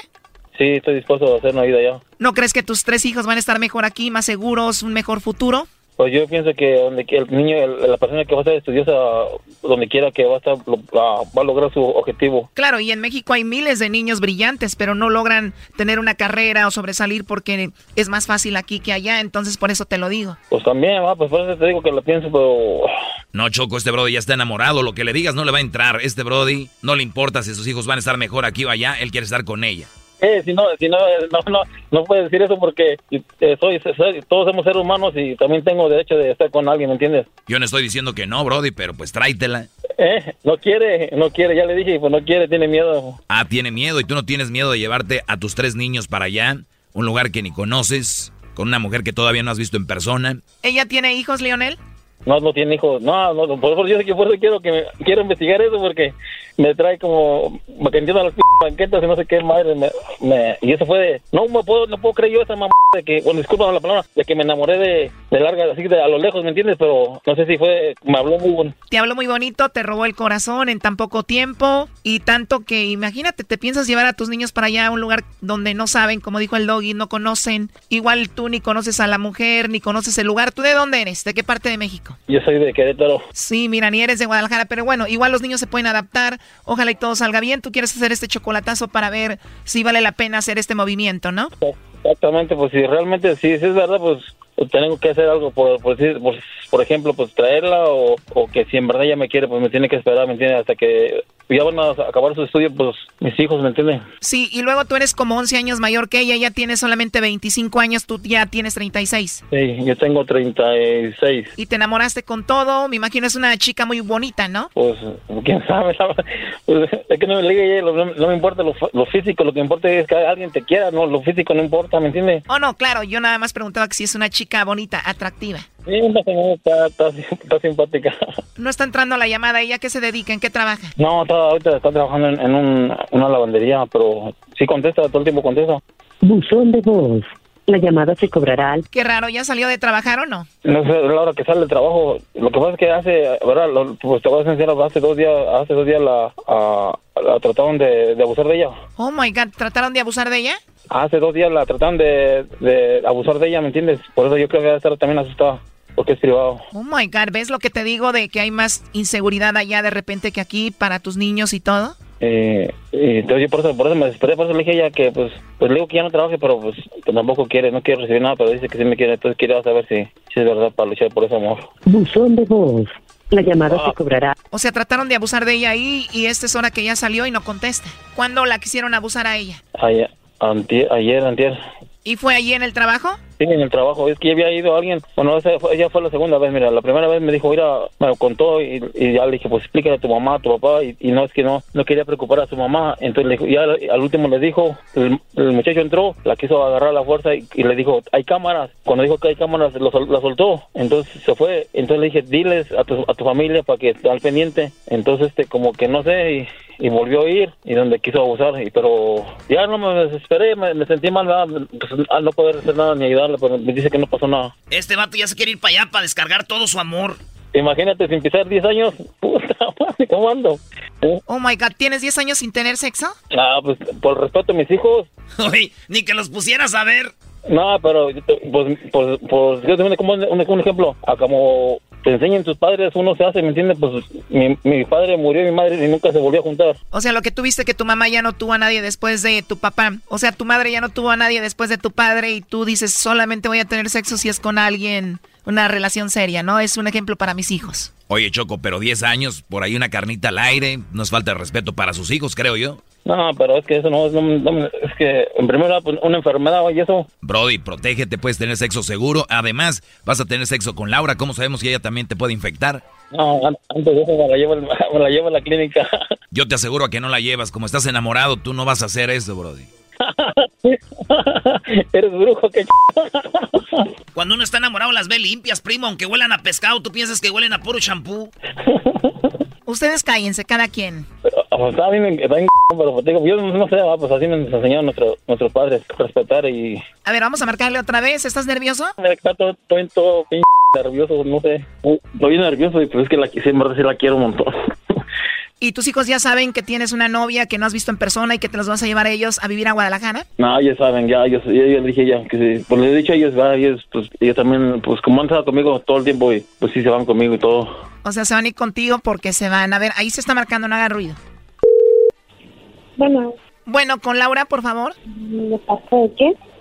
sí, estoy dispuesto a hacer una vida allá. ¿No crees que tus tres hijos van a estar mejor aquí, más seguros, un mejor futuro? Pues yo pienso que donde que el niño, el- la persona que va a ser estudiosa, donde quiera que va a estar, lo- va va a lograr su objetivo. Claro, y en México hay miles de niños brillantes, pero no logran tener una carrera o sobresalir porque es más fácil aquí que allá, entonces por eso te lo digo. Pues también, va, pues por eso te digo que lo pienso, pero No, Choco, este Brody ya está enamorado. Lo que le digas no le va a entrar. Este Brody no le importa si sus hijos van a estar mejor aquí o allá. Él quiere estar con ella. Eh, si no, si no, no, no, no puedes decir eso porque eh, soy, soy- todos somos seres humanos y también tengo derecho de estar con alguien, ¿me entiendes? Yo no estoy diciendo que no, Brody, pero pues tráetela. Eh, no quiere, no quiere, ya le dije, pues no quiere, tiene miedo. Ah, tiene miedo y tú no tienes miedo de llevarte a tus tres niños para allá, un lugar que ni conoces, con una mujer que todavía no has visto en persona. ¿Ella tiene hijos, Lionel? No, no tiene hijos, no, no, por eso yo por eso quiero que me, quiero investigar eso porque me trae como, que entiendo las p banquetas y no sé qué madre, me, me- y eso fue de, no me puedo, no puedo creer yo esa mamá de que, bueno, disculpa la palabra, de que me enamoré de, de larga, así de a lo lejos, ¿me entiendes? Pero no sé si fue, me habló muy bueno. Te habló muy bonito, te robó el corazón en tan poco tiempo y tanto que imagínate, te piensas llevar a tus niños para allá a un lugar donde no saben, como dijo el doggy, no conocen. Igual tú ni conoces a la mujer, ni conoces el lugar. ¿Tú de dónde eres? ¿De qué parte de México? Yo soy de Querétaro. Sí, mira, ni eres de Guadalajara, pero bueno, igual los niños se pueden adaptar. Ojalá y todo salga bien. Tú quieres hacer este chocolatazo para ver si vale la pena hacer este movimiento, ¿no? Exactamente, pues si realmente sí, sí es verdad, pues pues, tengo que hacer algo, por, por, por, por ejemplo, pues traerla o, o que si en verdad ella me quiere, pues me tiene que esperar, ¿me entiendes? Hasta que ya van a acabar su estudio, pues mis hijos, ¿me entiendes? Sí, y luego tú eres como 11 años mayor que ella, ella tiene solamente 25 años, tú ya tienes 36. Sí, yo tengo 36. Y te enamoraste con todo, me imagino es una chica muy bonita, ¿no? Pues, quién sabe. Pues, es que no me, ligue, no, no me importa lo, lo físico, lo que importa es que alguien te quiera, no, lo físico no importa, ¿me entiendes? Oh, no, claro, yo nada más preguntaba que si es una chica bonita, atractiva. Sí, la señora está, está, está simpática. No está entrando la llamada, ¿ella qué se dedica? ¿En qué trabaja? No, está, ahorita está trabajando en, en un- una lavandería, pero sí contesta, todo el tiempo contesta. Buzón de voz. La llamada se cobrará al... Qué raro, ¿ya salió de trabajar o no? No sé, la hora que sale el trabajo, lo que pasa es que hace, ¿verdad? Lo- pues te voy a decir, hace dos días, hace dos días la, a- la trataron de, de abusar de ella. Oh my god, ¿trataron de abusar de ella? Hace dos días la trataron de, de abusar de ella, ¿me entiendes? Por eso yo creo que a estar también asustada, porque es privado. Oh my god, ¿ves lo que te digo de que hay más inseguridad allá de repente que aquí para tus niños y todo? Eh, y entonces yo por eso, por eso me desesperé, por eso le dije a ella que, pues, pues le digo que ya no trabaje, pero pues que tampoco quiere, no quiere recibir nada, pero dice que sí me quiere, entonces quería saber si, si es verdad para luchar por ese amor. Buzón de voz. La llamada Ah. se cobrará. O sea, trataron de abusar de ella ahí y esta es hora que ya salió y no contesta. ¿Cuándo la quisieron abusar a ella? Ayer, antier, ayer, antier. ¿Y fue allí en el trabajo? Sí, en el trabajo. Es que ya había ido alguien. Bueno, esa fue, ella fue la segunda vez. Mira, la primera vez me dijo, mira, me contó y, y ya le dije, pues explícale a tu mamá, a tu papá. Y, no, es que no no quería preocupar a su mamá. Entonces le ya al, último le dijo, el, el muchacho entró, la quiso agarrar a la fuerza y, le dijo, hay cámaras. Cuando dijo que hay cámaras, lo la soltó. Entonces se fue. Entonces le dije, diles a tu, a tu familia para que esté al pendiente. Entonces, este, como que no sé, y, y volvió a ir y donde quiso abusar. Y, pero ya no me desesperé, me, me sentí mal. Pues, al no poder hacer nada ni ayudarle, pero me dice que no pasó nada. Este vato ya se quiere ir para allá para descargar todo su amor. Imagínate, sin pisar 10 años, puta madre, ¿cómo ando? ¿Eh? Oh my god, ¿tienes 10 años sin tener sexo? Ah, pues por respeto a mis hijos. Oye, ni que los pusieras a ver. No, pero pues, pues, pues como un ejemplo. A como te enseñan tus padres, uno se hace, ¿me entiendes? Pues mi, mi padre murió, mi madre y nunca se volvió a juntar. O sea, lo que tuviste que tu mamá ya no tuvo a nadie después de tu papá. O sea, tu madre ya no tuvo a nadie después de tu padre y tú dices, solamente voy a tener sexo si es con alguien, una relación seria, ¿no? Es un ejemplo para mis hijos. Oye, Choco, pero 10 años, por ahí una carnita al aire, nos falta el respeto para sus hijos, creo yo. No, pero es que eso no, no- no- es que en primer lugar, pues, una enfermedad y eso. Brody, protégete, puedes tener sexo seguro. Además, vas a tener sexo con Laura. ¿Cómo sabemos que ella también te puede infectar? No, an- antes de eso me la llevo, me la llevo a la clínica. Yo te aseguro que no la llevas. Como estás enamorado, tú no vas a hacer eso, Brody. Eres brujo, que Cuando uno está enamorado las ve limpias, primo, aunque huelan a pescado, tú piensas que huelen a puro champú. Ustedes cállense, cada quien. Sea, a mí me está bien, pero pues, digo, yo no sé, va, pues así nos enseñaron nuestro, nuestros padres, respetar y... A ver, vamos a marcarle otra vez. ¿Estás nervioso? Está todo, estoy todo bien nervioso, no sé. Estoy bien nervioso y pues es que la verdad sí la quiero un montón. ¿Y tus hijos ya saben que tienes una novia que no has visto en persona y que te los vas a llevar a ellos a vivir a Guadalajara? No, ya saben, ya, yo, yo, yo le dije ya, que sí. Pues le he dicho a ellos, va, ellos, pues, ellos también, pues como han estado conmigo todo el tiempo, y, pues sí se van conmigo y todo. O sea, se van a ir contigo porque se van. A ver, ahí se está marcando, no haga ruido. Bueno. Bueno, con Laura, por favor. ¿De parte de qué?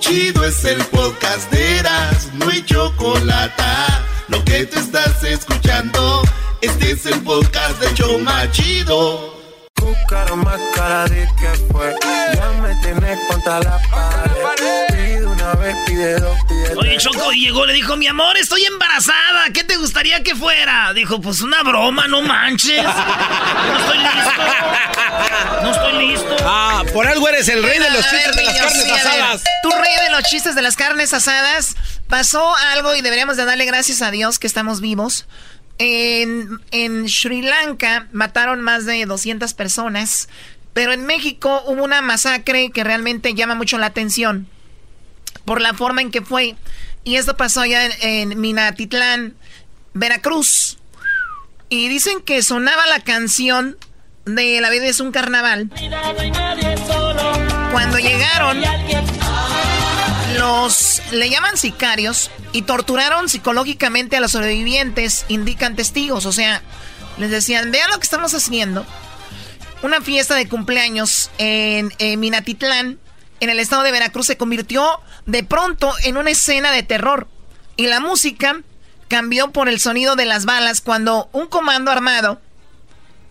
Chido, es el podcast de Eras, no hay chocolate. Lo que te estás escuchando, este es el podcast de Choma Chido. más cara de que fue. Ya me tienes contra la pared. Oye, Choco, y llegó, le dijo, mi amor, estoy embarazada. ¿Qué te gustaría que fuera? Dijo, pues una broma, no manches. No estoy listo. No estoy listo. Ah, por algo eres el rey de los A ver, chistes de las niños, carnes sí, asadas. Tú rey de los chistes de las carnes asadas. Pasó algo y deberíamos de darle gracias a Dios que estamos vivos. En, en Sri Lanka mataron más de 200 personas, pero en México hubo una masacre que realmente llama mucho la atención por la forma en que fue. Y esto pasó allá en, Minatitlán, Veracruz. Y dicen que sonaba la canción de La vida es un carnaval. Cuando llegaron, los le llaman sicarios y torturaron psicológicamente a los sobrevivientes, indican testigos. O sea, les decían, vean lo que estamos haciendo. Una fiesta de cumpleaños en Minatitlán, en el estado de Veracruz, se convirtió de pronto en una escena de terror. Y la música cambió por el sonido de las balas cuando un comando armado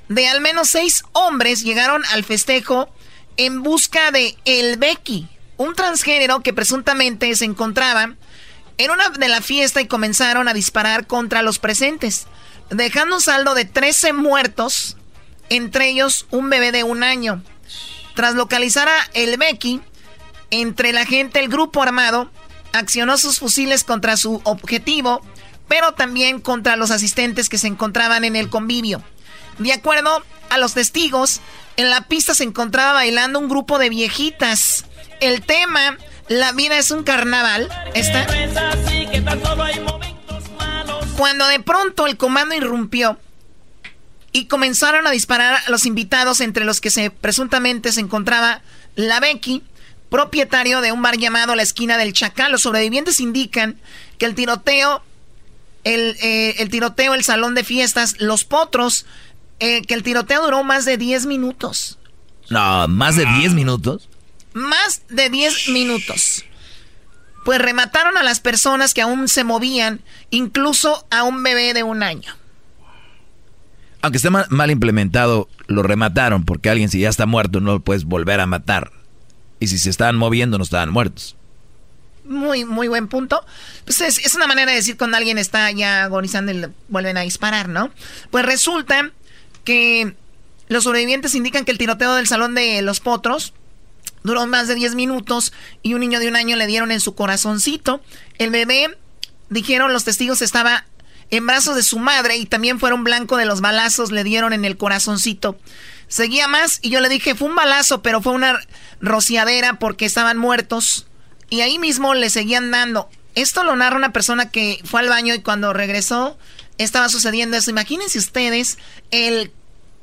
de al menos seis hombres llegaron al festejo en busca de El Becky, un transgénero que presuntamente se encontraba en una de la fiesta y comenzaron a disparar contra los presentes, dejando un saldo de 13 muertos, entre ellos un bebé de un año. Tras localizar a El Becky, entre la gente el grupo armado accionó sus fusiles contra su objetivo, pero también contra los asistentes que se encontraban en el convivio. De acuerdo a los testigos, en la pista se encontraba bailando un grupo de viejitas. El tema, la vida es un carnaval, está. Cuando de pronto el comando irrumpió y comenzaron a disparar a los invitados, entre los que se presuntamente se encontraba la Becky, propietario de un bar llamado La Esquina del Chacal. Los sobrevivientes indican que el tiroteo, el, eh, el tiroteo, el salón de fiestas, los potros, eh, que el tiroteo duró más de 10 minutos. No, más de 10 minutos. Más de 10 minutos. Pues remataron a las personas que aún se movían, incluso a un bebé de un año. Aunque esté mal, mal implementado, lo remataron porque alguien si ya está muerto no lo puedes volver a matar. Y si se estaban moviendo no estaban muertos. Muy, muy buen punto. Pues es, es una manera de decir cuando alguien está ya agonizando y le vuelven a disparar, ¿no? Pues resulta que los sobrevivientes indican que el tiroteo del salón de los potros duró más de 10 minutos y un niño de un año le dieron en su corazoncito. El bebé, dijeron los testigos, estaba en brazos de su madre y también fueron blanco de los balazos, le dieron en el corazoncito. Seguía más y yo le dije, fue un balazo, pero fue una rociadera porque estaban muertos. Y ahí mismo le seguían dando. Esto lo narra una persona que fue al baño y cuando regresó estaba sucediendo eso. Imagínense ustedes el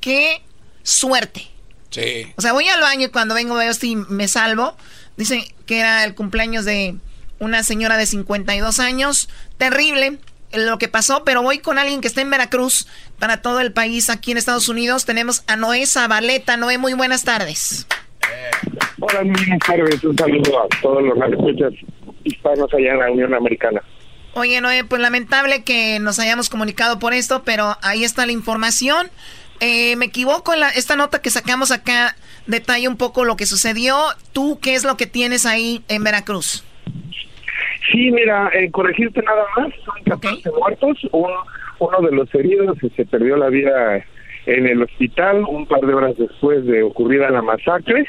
qué suerte. Sí. O sea, voy al baño y cuando vengo veo esto y me salvo. Dicen que era el cumpleaños de una señora de 52 años. Terrible. Lo que pasó, pero voy con alguien que está en Veracruz para todo el país aquí en Estados Unidos. Tenemos a Noé Zabaleta. Noé, muy buenas tardes. Hola, muy buenas tardes. Un saludo a todos los escuchas hispanos allá en la Unión Americana. Oye, Noé, pues lamentable que nos hayamos comunicado por esto, pero ahí está la información. Eh, me equivoco en la, esta nota que sacamos acá, detalla un poco lo que sucedió. ¿Tú qué es lo que tienes ahí en Veracruz? Sí, mira, eh, corregirte nada más, son 14 muertos, uno de los heridos se perdió la vida en el hospital un par de horas después de ocurrida la masacre,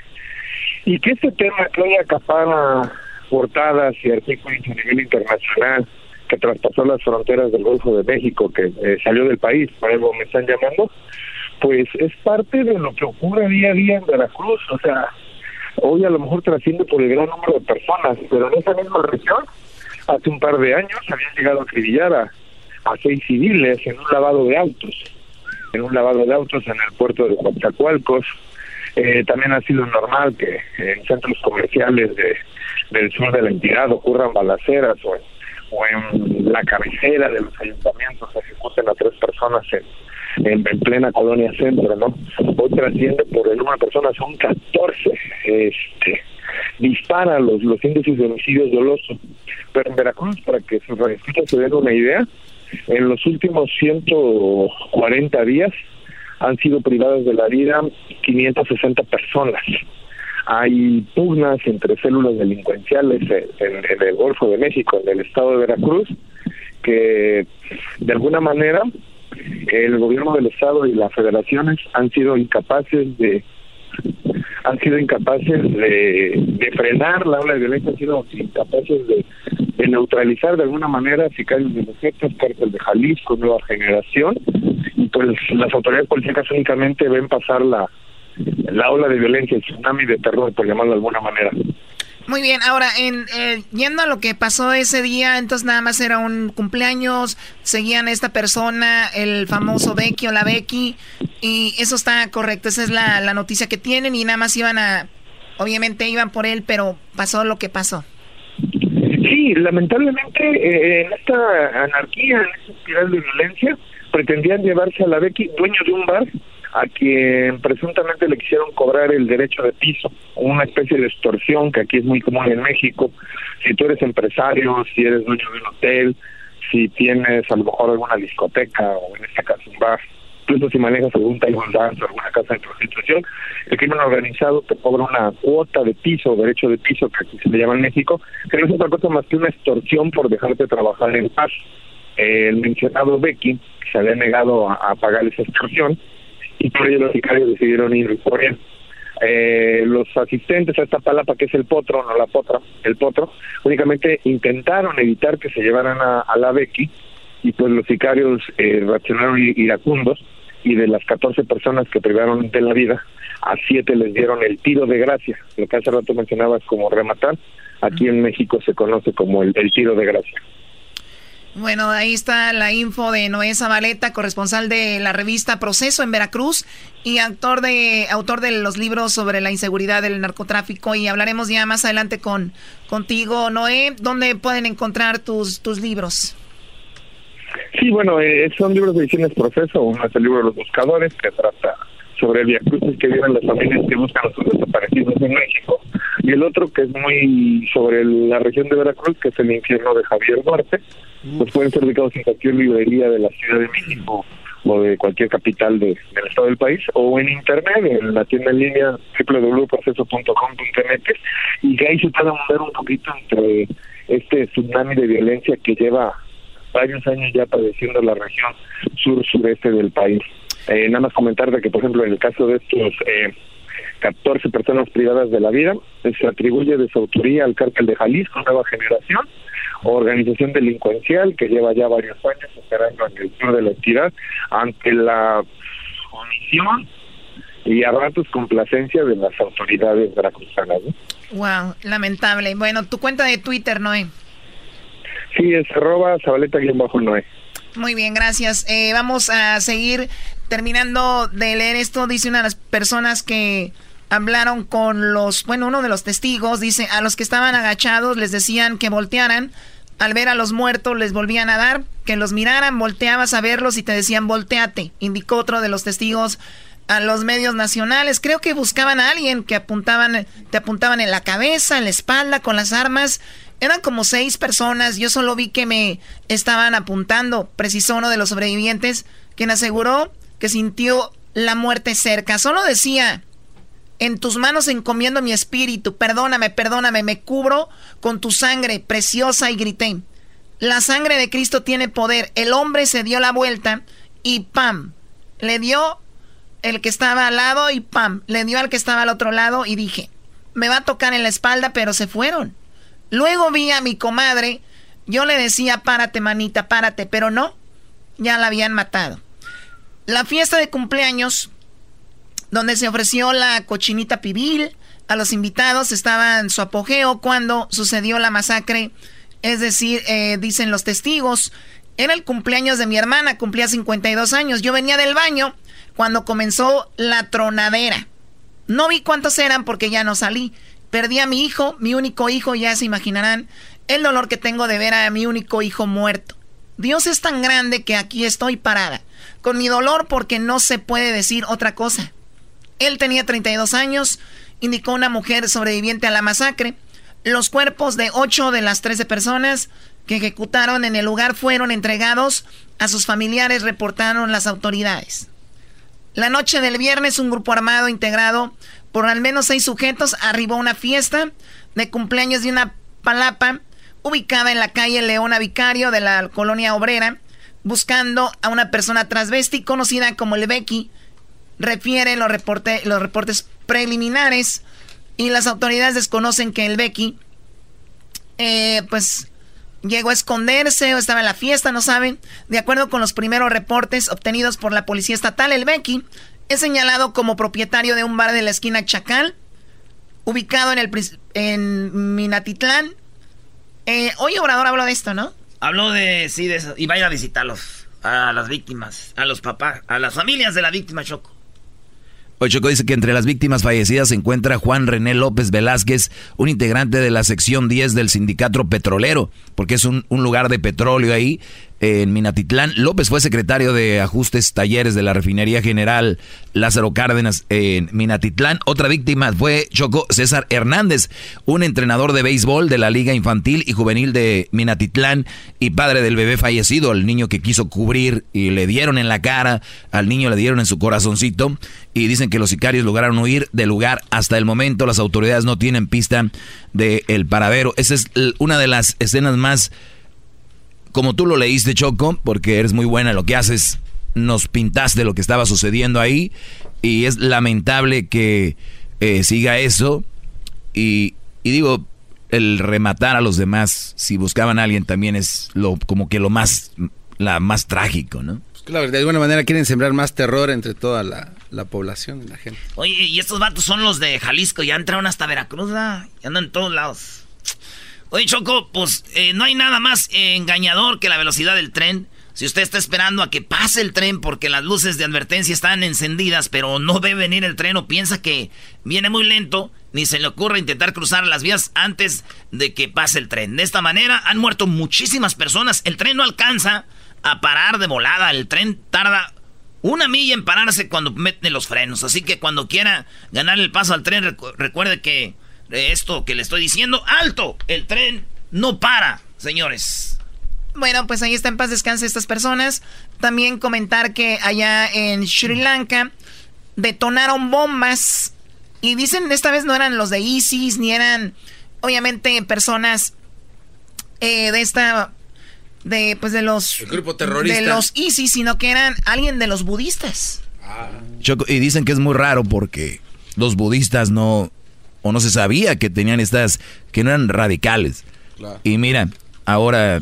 y que este tema que hoy acapara portadas y artículos a nivel internacional, que traspasó las fronteras del Golfo de México, que eh, salió del país, por algo me están llamando, pues es parte de lo que ocurre día a día en Veracruz, o sea, hoy a lo mejor trasciende por el gran número de personas, pero en esa misma región, hace un par de años habían llegado a acribillar a, seis civiles en un lavado de autos, en un lavado de autos en el puerto de Coatzacoalcos. Eh, también ha sido normal que en centros comerciales de, del sur de la entidad ocurran balaceras o en, la cabecera de los ayuntamientos ejecuten a tres personas en, en, plena colonia centro, ¿no? Hoy trasciende por el de personas, son 14. Este, dispara los, los índices de homicidios dolosos. Pero en Veracruz, para que sus radioescuchas se den una idea, en los últimos 140 días han sido privadas de la vida 560 personas. Hay pugnas entre células delincuenciales en, en, el Golfo de México, en el estado de Veracruz, que de alguna manera el gobierno del estado y las federaciones han sido incapaces de han sido incapaces de, frenar la ola de violencia, han sido incapaces de, neutralizar de alguna manera sicarios de los efectos, cártel de Jalisco, nueva generación, y pues las autoridades políticas únicamente ven pasar la, la ola de violencia, el tsunami de terror, por llamarlo de alguna manera. Muy bien, ahora, en, eh, yendo a lo que pasó ese día, entonces nada más era un cumpleaños, seguían a esta persona, el famoso Becky o la Becky, y eso está correcto, esa es la, noticia que tienen, y nada más iban a, obviamente iban por él, pero pasó lo que pasó. Sí, lamentablemente eh, en esta anarquía, en esta espiral de violencia, pretendían llevarse a la Becky, dueño de un bar, a quien presuntamente le quisieron cobrar el derecho de piso, una especie de extorsión que aquí es muy común en México. Si tú eres empresario, si eres dueño de un hotel, si tienes a lo mejor alguna discoteca o en este caso un bar, incluso si manejas algún dance o alguna casa de prostitución, el crimen organizado te cobra una cuota de piso, derecho de piso, que aquí se le llama en México, que no es otra cosa más que una extorsión por dejarte trabajar en paz. El mencionado Becky se había negado a pagar esa extorsión, y por ello los sicarios decidieron ir él. Eh, los asistentes a esta palapa, que es el potro, no la potra, el potro, únicamente intentaron evitar que se llevaran a, la Becky y pues los sicarios eh, reaccionaron iracundos y de las 14 personas que privaron de la vida, a siete les dieron el tiro de gracia, lo que hace rato mencionabas como rematar, aquí en México se conoce como el tiro de gracia. Bueno, ahí está la info de Noé Zabaleta, corresponsal de la revista Proceso en Veracruz y autor de autor de los libros sobre la inseguridad del narcotráfico. Y hablaremos ya más adelante con contigo, Noé, ¿dónde pueden encontrar tus tus libros? Sí, bueno, eh, son libros de ediciones Proceso, uno es el libro de los buscadores que trata sobre el viacrucis que viven las familias que buscan a sus desaparecidos en México. Y el otro que es muy sobre la región de Veracruz, que es el infierno de Javier Duarte, pues pueden ser ubicados en cualquier librería de la Ciudad de México o de cualquier capital de, del estado del país o en internet en la tienda en línea www.proceso.com.mx y que ahí se puede mover un poquito entre este tsunami de violencia que lleva varios años ya padeciendo la región sur-sureste del país. Eh, nada más comentar de que, por ejemplo, en el caso de estos eh, 14 personas privadas de la vida, se atribuye de su autoría al cártel de Jalisco, Nueva Generación, organización delincuencial que lleva ya varios años operando en el sur de la entidad ante la omisión y a ratos complacencia de las autoridades veracruzanas. Wow, lamentable. Bueno, tu cuenta de Twitter, Noé. Sí, es arroba sabaleta-noé. Muy bien, gracias. Eh, vamos a seguir terminando de leer esto. Dice una de las personas que hablaron con los, bueno, uno de los testigos, dice, a los que estaban agachados les decían que voltearan Al ver a los muertos les volvían a dar, que los miraran, volteabas a verlos y te decían volteate, indicó otro de los testigos a los medios nacionales. Creo que buscaban a alguien que apuntaban, te apuntaban en la cabeza, en la espalda, con las armas. Eran como seis personas. Yo solo vi que me estaban apuntando. Precisó uno de los sobrevivientes, quien aseguró que sintió la muerte cerca. Solo decía, en tus manos encomiendo mi espíritu. Perdóname, perdóname. Me cubro con tu sangre preciosa y grité. La sangre de Cristo tiene poder. El hombre se dio la vuelta y ¡pam! Le dio el que estaba al lado y ¡pam! Le dio al que estaba al otro lado y dije, me va a tocar en la espalda, pero se fueron. Luego vi a mi comadre, yo le decía, párate manita, párate, pero no, ya la habían matado. La fiesta de cumpleaños, donde se ofreció la cochinita pibil a los invitados, estaba en su apogeo cuando sucedió la masacre, es decir, eh, dicen los testigos, era el cumpleaños de mi hermana, cumplía 52 años, yo venía del baño cuando comenzó la tronadera. No vi cuántos eran porque ya no salí. Perdí a mi hijo, mi único hijo, ya se imaginarán el dolor que tengo de ver a mi único hijo muerto. Dios es tan grande que aquí estoy parada, con mi dolor porque no se puede decir otra cosa. Él tenía 32 años, indicó una mujer sobreviviente a la masacre. Los cuerpos de 8 de las 13 personas que ejecutaron en el lugar fueron entregados a sus familiares, reportaron las autoridades. La noche del viernes, un grupo armado integrado por al menos seis sujetos arribó a una fiesta de cumpleaños de una palapa ubicada en la calle Leona Vicario de la colonia obrera, buscando a una persona transvesti conocida como el Becky. Refieren los, los reportes preliminares y las autoridades desconocen que el Becky, eh, pues, llegó a esconderse o estaba en la fiesta, no saben. De acuerdo con los primeros reportes obtenidos por la policía estatal, el Becky es señalado como propietario de un bar de la esquina Chacal, ubicado en, el, en Minatitlán. Eh, hoy Obrador habló de esto, ¿no? Habló de, sí, de eso. Y va a ir a visitarlos, a las víctimas, a los papás, a las familias de la víctima, Choco. Choco dice que entre las víctimas fallecidas se encuentra Juan René López Velázquez, un integrante de la sección 10 del sindicato petrolero, porque es un, un lugar de petróleo ahí en Minatitlán. López fue secretario de ajustes talleres de la refinería general Lázaro Cárdenas en Minatitlán. Otra víctima fue Choco César Hernández, un entrenador de béisbol de la Liga Infantil y Juvenil de Minatitlán y padre del bebé fallecido, el niño que quiso cubrir y le dieron en la cara, al niño le dieron en su corazoncito y dicen que los sicarios lograron huir del lugar. Hasta el momento las autoridades no tienen pista del el paradero. Esa es una de las escenas más como tú lo leíste, Choco, porque eres muy buena en lo que haces, nos pintaste lo que estaba sucediendo ahí y es lamentable que eh, siga eso y, digo, el rematar a los demás, si buscaban a alguien también es lo como que lo más, la más trágico, ¿no? Pues claro, de alguna manera quieren sembrar más terror entre toda la, la población y la gente. Oye, y estos vatos son los de Jalisco, ya entraron hasta Veracruz, ya andan en todos lados. Oye, Choco, pues eh, no hay nada más engañador que la velocidad del tren. Si usted está esperando a que pase el tren porque las luces de advertencia están encendidas, pero no ve venir el tren o piensa que viene muy lento, ni se le ocurre intentar cruzar las vías antes de que pase el tren. De esta manera han muerto muchísimas personas. El tren no alcanza a parar de volada. El tren tarda una milla en pararse cuando mete los frenos. Así que cuando quiera ganar el paso al tren, recuerde que esto que le estoy diciendo. ¡Alto! El tren no para, señores. Bueno, pues ahí está en paz descanse estas personas. También comentar que allá en Sri Lanka detonaron bombas. Y dicen, esta vez no eran los de ISIS, ni eran, obviamente, personas eh, de esta. De, pues de los. grupo terrorista. De los ISIS, sino que eran alguien de los budistas. y dicen que es muy raro porque los budistas no o no se sabía que tenían estas, que no eran radicales. Y mira, ahora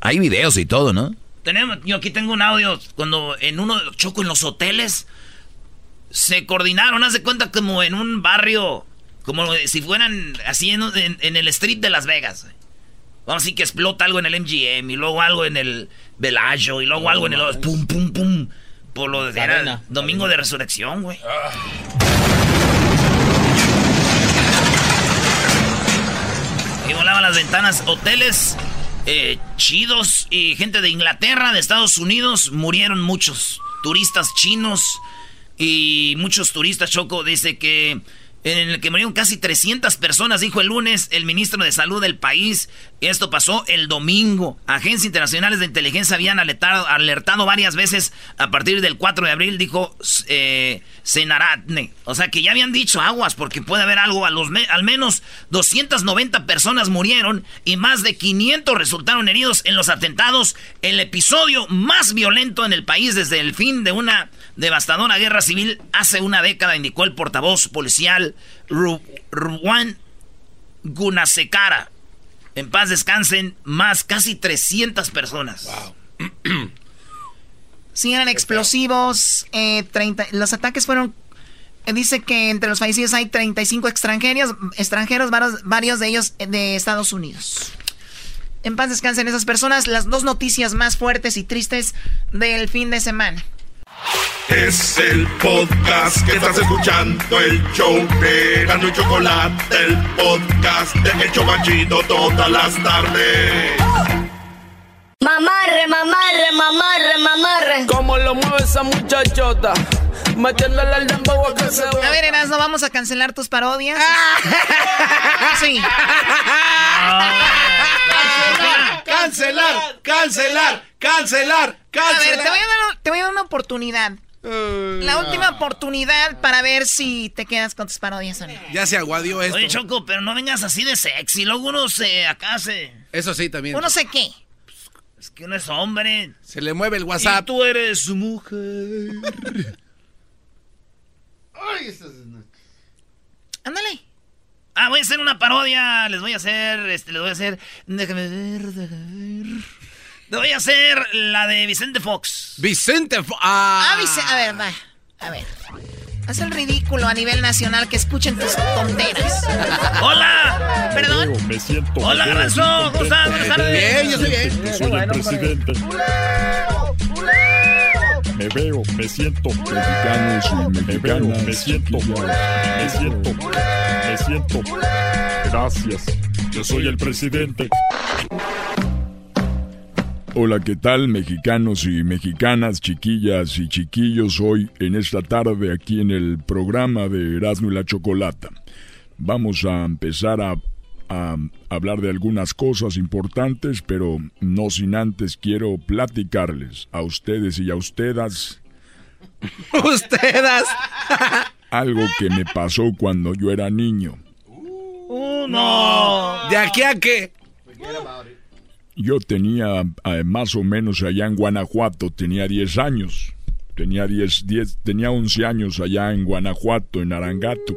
hay videos y todo, ¿no? Tenemos, yo aquí tengo un audio cuando en uno choco en los hoteles se coordinaron, haz de cuenta como en un barrio, como si fueran así en, el street de Las Vegas. Vamos a decir que explota algo en el MGM y luego algo en el Velayo y luego algo en el pum pum pum por lo de era domingo de resurrección, güey. Y volaban las ventanas. Hoteles eh, chidos y gente de Inglaterra, de Estados Unidos, murieron muchos turistas chinos y muchos turistas, Choco, dice que en el que murieron casi 300 personas, dijo el lunes el ministro de Salud del país. Esto pasó el domingo. Agencias internacionales de inteligencia habían alertado, varias veces a partir del 4 de abril, dijo eh, Senaratne. O sea que ya habían dicho aguas porque puede haber algo. A los al menos 290 personas murieron y más de 500 resultaron heridos en los atentados. El episodio más violento en el país desde el fin de una devastadora guerra civil hace una década, indicó el portavoz policial Ruan Gunasekara. En paz descansen más casi 300 personas. Wow. sí, eran explosivos. Eh, los ataques fueron. Eh, dice que entre los fallecidos hay 35 extranjeros, extranjeros varios, varios de ellos de Estados Unidos. En paz descansen esas personas. Las dos noticias más fuertes y tristes del fin de semana. Es el podcast que estás escuchando, el show de Gano y Chocolate, el podcast de Hecho Machito todas las tardes. Mamarre, mamarre, mamarre, mamarre. ¿Cómo lo mueve esa muchachota? Al dembow a que se A ver, Erasmo, vamos a cancelar tus parodias. sí. Cancelar, cancelar, cancelar, cancelar. A ver, te voy a dar, te voy a dar una oportunidad. La última oportunidad para ver si te quedas con tus parodias o no. Ya se aguadió esto. Oye, Choco, pero no vengas así de sexy. Luego uno se acá se. Eso sí, también. ¿Uno sé qué? Es que uno es hombre. Se le mueve el WhatsApp. Y tú eres su mujer. Ay, es... Ándale. Ah, voy a hacer una parodia. Les voy a hacer. Este, les voy a hacer. Déjame ver, déjame ver. Le voy a hacer la de Vicente Fox. Vicente Fox. Ah, ah Vicente. A ver, va. A ver. Haz el ridículo a nivel nacional que escuchen tus tonteras. ¡Hola! ¿Perdón? Me siento. Hola, Garbanzo. ¿Cómo estás? Buenas tardes. Bien, yo soy bien. Soy el presidente. Me veo, me siento mexicano, soy mexicano, me siento, me siento, me siento. Gracias. Yo soy el presidente. Hola, ¿qué tal mexicanos y mexicanas, chiquillas y chiquillos? Hoy en esta tarde aquí en el programa de Erasmo y la Chocolata. Vamos a empezar a, a, hablar de algunas cosas importantes, pero no sin antes quiero platicarles a ustedes y a ustedes. ¡Ustedes! algo que me pasó cuando yo era niño. Uh, no. ¿De aquí a qué? Yo tenía eh, más o menos allá en Guanajuato, tenía 10 años. Tenía 10, 10, tenía 11 años allá en Guanajuato, en Arangato.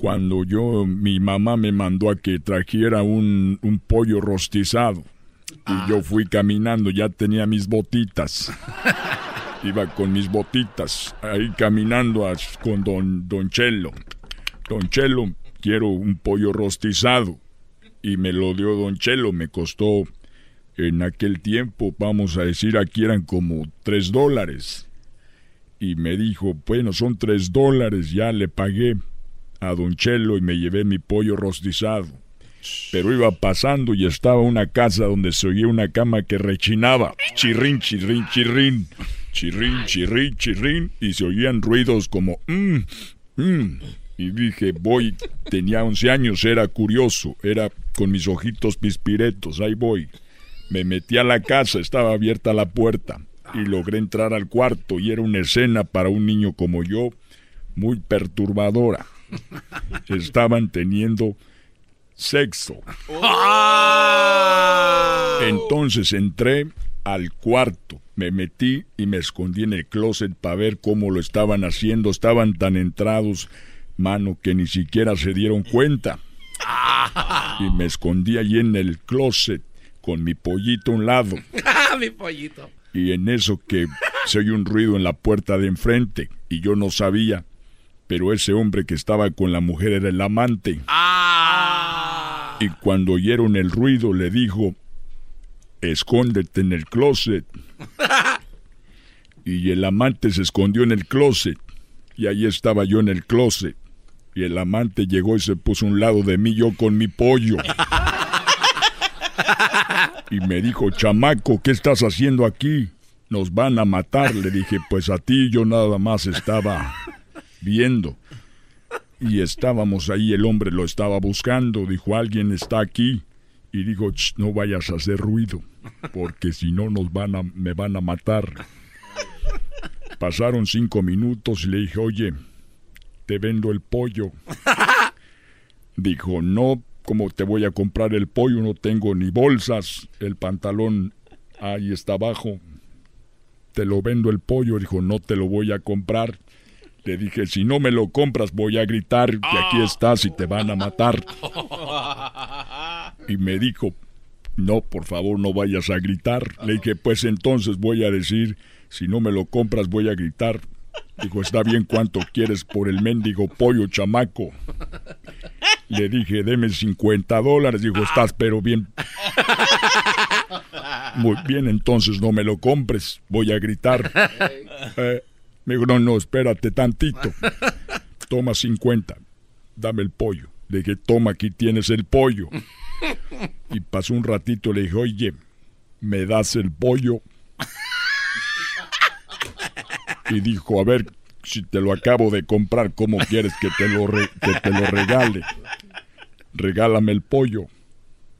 Cuando yo, mi mamá me mandó a que trajera un, un pollo rostizado. Y yo fui caminando, ya tenía mis botitas. Iba con mis botitas, ahí caminando con don, don Chelo. Don Chelo, quiero un pollo rostizado. Y me lo dio don Chelo, me costó en aquel tiempo, vamos a decir, aquí eran como tres dólares. Y me dijo, bueno, son tres dólares, ya le pagué a Don Chelo y me llevé mi pollo rostizado. Pero iba pasando y estaba una casa donde se oía una cama que rechinaba. Chirrín, chirrín, chirrín. Chirrín, chirrín, chirrín. Y se oían ruidos como... Mm, mm. Y dije, voy. Tenía 11 años, era curioso. Era con mis ojitos pispiretos. Ahí voy. Me metí a la casa, estaba abierta la puerta y logré entrar al cuarto y era una escena para un niño como yo muy perturbadora. Estaban teniendo sexo. Entonces entré al cuarto, me metí y me escondí en el closet para ver cómo lo estaban haciendo. Estaban tan entrados, mano, que ni siquiera se dieron cuenta. Y me escondí allí en el closet con mi pollito a un lado. Ah, mi pollito. Y en eso que se oye un ruido en la puerta de enfrente y yo no sabía, pero ese hombre que estaba con la mujer era el amante. Ah. Y cuando oyeron el ruido le dijo, escóndete en el closet. y el amante se escondió en el closet y ahí estaba yo en el closet. Y el amante llegó y se puso a un lado de mí yo con mi pollo. Y me dijo, chamaco, ¿qué estás haciendo aquí? Nos van a matar. Le dije, pues a ti yo nada más estaba viendo. Y estábamos ahí, el hombre lo estaba buscando. Dijo, alguien está aquí. Y dijo, no vayas a hacer ruido, porque si no nos van a, me van a matar. Pasaron cinco minutos y le dije, oye, te vendo el pollo. Dijo, no, ¿cómo te voy a comprar el pollo? No tengo ni bolsas. El pantalón ahí está abajo. Te lo vendo el pollo. Dijo, no te lo voy a comprar. Le dije, si no me lo compras voy a gritar que aquí estás y te van a matar. Y me dijo, no, por favor, no vayas a gritar. Le dije, pues entonces voy a decir, si no me lo compras voy a gritar. Dijo, está bien, ¿cuánto quieres por el mendigo pollo chamaco? Le dije, deme 50 dólares. Dijo, estás pero bien. Muy bien, entonces no me lo compres. Voy a gritar. Eh, me dijo, no, no, espérate tantito. Toma 50. Dame el pollo. Le dije, toma, aquí tienes el pollo. Y pasó un ratito, le dije, oye, ¿me das el pollo? Y dijo, a ver, si te lo acabo de comprar, ¿cómo quieres que te lo, que te lo regale? Regálame el pollo.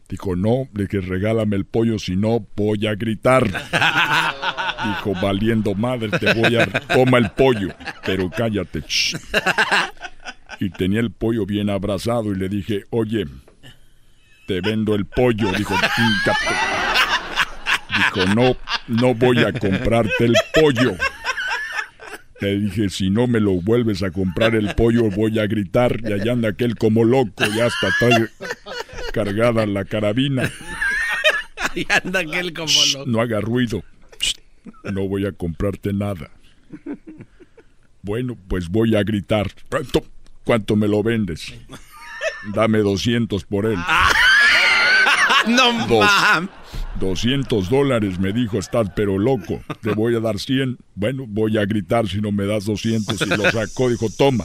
Dijo, no, le dije, regálame el pollo, si no, voy a gritar. Dijo, valiendo madre, te voy a... Toma el pollo, pero cállate. Y tenía el pollo bien abrazado y le dije, oye, te vendo el pollo. Dijo, Dijo, no, no voy a comprarte el pollo. Le dije, si no me lo vuelves a comprar el pollo, voy a gritar. Y allá anda aquel como loco, ya hasta está cargada la carabina. Y anda aquel como loco. No haga ruido. No voy a comprarte nada. Bueno, pues voy a gritar. ¿Cuánto me lo vendes? Dame 200 por él. no Dos, 200 dólares, me dijo, estás pero loco. Te voy a dar 100. Bueno, voy a gritar si no me das 200. Y lo sacó, dijo, toma.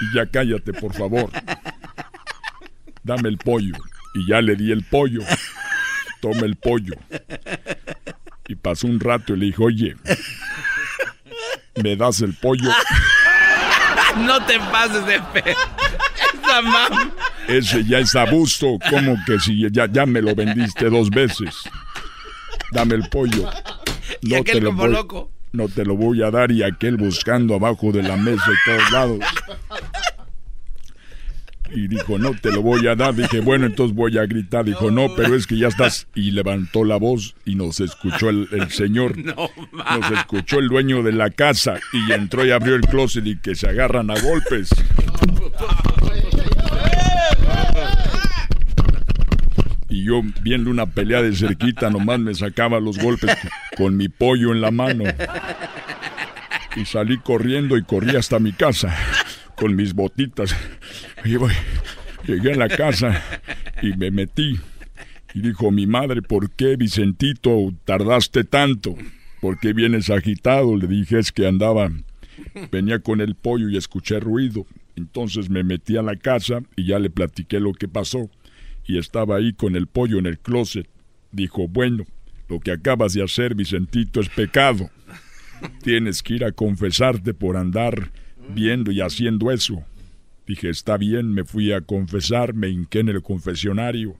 Y ya cállate, por favor. Dame el pollo. Y ya le di el pollo. Toma el pollo. Y pasó un rato y le dijo, oye, ¿me das el pollo? No te pases de fe. Esa mam. Ese ya es abuso. como que si ya, ya me lo vendiste dos veces? Dame el pollo. No y aquel te lo como voy, loco. No te lo voy a dar y aquel buscando abajo de la mesa y todos lados. Y dijo, no te lo voy a dar. Dije, bueno, entonces voy a gritar. Dijo, no, pero es que ya estás. Y levantó la voz y nos escuchó el, el señor. No, nos escuchó el dueño de la casa y entró y abrió el closet y que se agarran a golpes. Y yo viendo una pelea de cerquita nomás me sacaba los golpes con mi pollo en la mano. Y salí corriendo y corrí hasta mi casa con mis botitas. Y voy, llegué a la casa y me metí. Y dijo mi madre, ¿por qué Vicentito tardaste tanto? ¿Por qué vienes agitado? Le dije, es que andaba, venía con el pollo y escuché ruido. Entonces me metí a la casa y ya le platiqué lo que pasó. Y estaba ahí con el pollo en el closet. Dijo, bueno, lo que acabas de hacer, Vicentito, es pecado. Tienes que ir a confesarte por andar viendo y haciendo eso. Dije, está bien, me fui a confesar, me hinqué en el confesionario.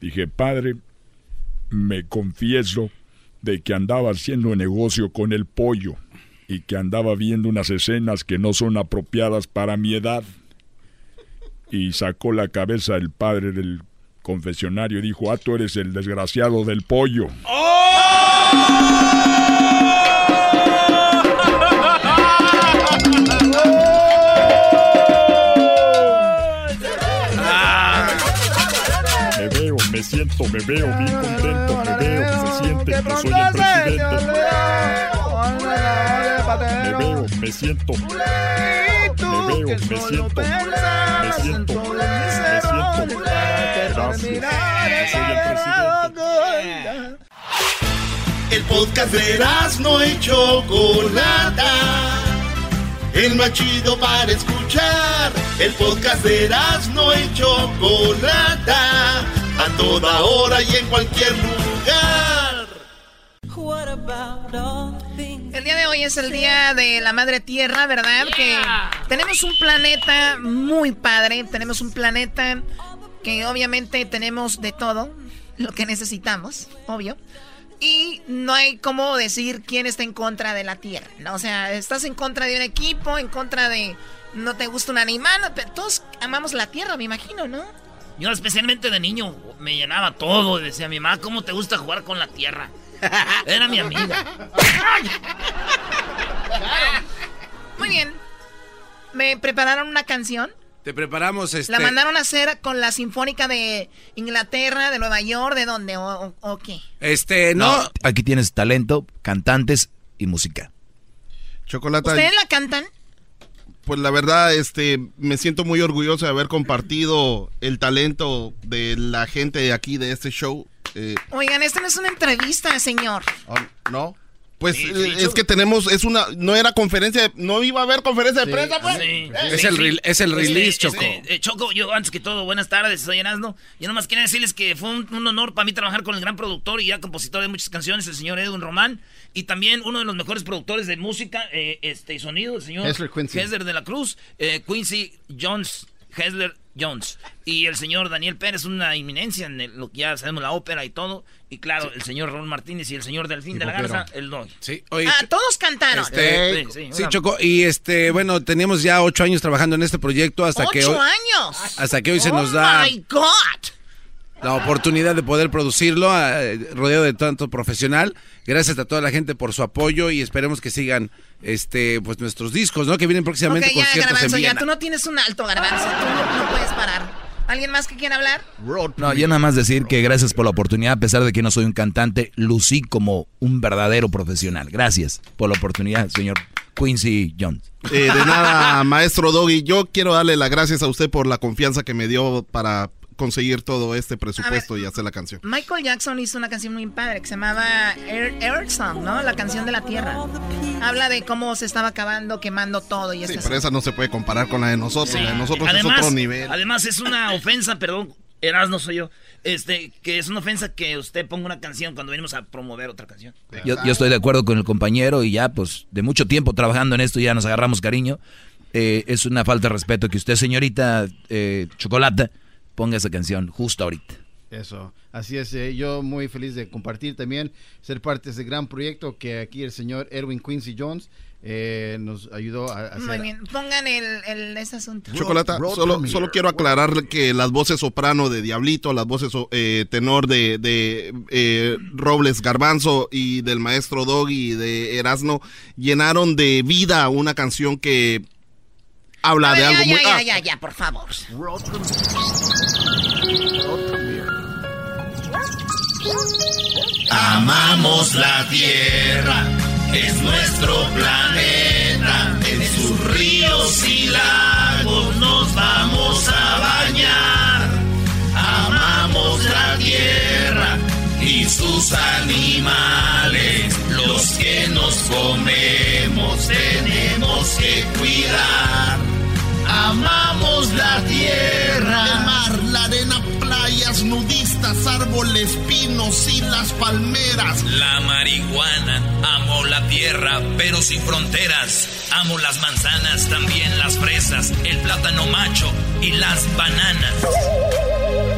Dije, padre, me confieso de que andaba haciendo negocio con el pollo y que andaba viendo unas escenas que no son apropiadas para mi edad. Y sacó la cabeza el padre del confesionario y dijo, ah, tú eres el desgraciado del pollo. Me me me veo bien contento, me veo, se siente que soy el presidente. Me veo, me siento. Me veo, me siento. Me siento, me siento. Gracias, soy el presidente. El podcast de no y Chocolata. El más chido para escuchar. El podcast de no y Chocolata. A toda hora y en cualquier lugar. El día de hoy es el día de la madre tierra, ¿verdad? Que tenemos un planeta muy padre, tenemos un planeta que obviamente tenemos de todo lo que necesitamos, obvio. Y no hay cómo decir quién está en contra de la tierra, ¿no? O sea, estás en contra de un equipo, en contra de no te gusta un animal, pero todos amamos la tierra, me imagino, ¿no? Yo especialmente de niño me llenaba todo. Decía mi mamá, ¿cómo te gusta jugar con la tierra? Era mi amiga. Muy bien. ¿Me prepararon una canción? Te preparamos este. ¿La mandaron a hacer con la Sinfónica de Inglaterra, de Nueva York, de dónde o, o qué? Este, no. Aquí tienes talento, cantantes y música. Chocolata. ¿Ustedes la cantan? Pues la verdad, este, me siento muy orgulloso de haber compartido el talento de la gente de aquí de este show. Eh, Oigan, esta no es una entrevista, señor. oh, ¿No? Pues eh, es que tenemos, es una, no era conferencia, no iba a haber conferencia de prensa, pues. Sí, Eh, Es el es el release, Este, Choco. este, eh, Choco, yo antes que todo, buenas tardes, soy Erasmo. Yo nomás quería decirles que fue un, un honor para mí trabajar con el gran productor y ya compositor de muchas canciones, el señor Edwin Román, y también uno de los mejores productores de música eh, este, y sonido, el señor. Hessler de la Cruz, eh, Quincy Jones, Hessler Jones, y el señor Daniel Pérez, una inminencia en el- lo que ya sabemos, la ópera y todo, y claro, el señor Raúl Martínez y el señor Delfín de la. Garza, el doy. Sí, oye, Ah, todos cantaron. Este, Sí, sí, sí, Choco, y este, bueno, teníamos ya ocho años trabajando en este proyecto hasta que ¡Ocho hoy, años! hasta que hoy se oh nos da my God! La oportunidad de poder producirlo, eh, rodeado de tanto profesional. Gracias a toda la gente por su apoyo y esperemos que sigan, este, pues nuestros discos, ¿no? Que vienen próximamente Ok, ya, en Garbanzo, ya, tú no tienes un alto, Garbanzo. Tú no, no puedes parar. ¿Alguien más que quiera hablar? No, yo nada más decir que gracias por la oportunidad, a pesar de que no soy un cantante, lucí como un verdadero profesional. Gracias por la oportunidad, señor Quincy Jones. Eh, de nada, maestro Doggy. Yo quiero darle las gracias a usted por la confianza que me dio para conseguir todo este presupuesto y hacer la canción. Michael Jackson hizo una canción muy padre que se llamaba Air, Earth Song, ¿no? La canción de la tierra. Habla de cómo se estaba acabando, quemando todo y Sí, pero esa no se puede comparar con la de nosotros. La de nosotros además, es otro nivel. Además es una ofensa, perdón, Eras no soy yo, este, que es una ofensa que usted ponga una canción cuando venimos a promover otra canción. Yo, yo estoy de acuerdo con el compañero y ya, pues, de mucho tiempo trabajando en esto, ya nos agarramos cariño. Eh, es una falta de respeto que usted, señorita eh, Chocolata, ponga esa canción justo ahorita. Eso, así es, eh, yo muy feliz de compartir también, ser parte de ese gran proyecto que aquí el señor Erwin Quincy Jones eh, nos ayudó a, a hacer. Muy bien, pongan el, el ese asunto. Chocolata, solo, solo quiero aclarar que las voces soprano de Diablito, las voces eh, tenor de, de eh, Robles Garbanzo y del maestro Doggy y de Erasno llenaron de vida una canción que habla de algo ya, muy... ya, ah, ya, ya, por favor. Amamos la tierra, es nuestro planeta. En sus ríos y lagos nos vamos a bañar. Amamos la tierra y sus animales, los que nos comemos, tenemos que cuidar. Amamos la tierra, el mar, la arena, playas nudistas, árboles, pinos y las palmeras. La marihuana, amo la tierra, pero sin fronteras. Amo las manzanas, también las fresas, el plátano macho y las bananas.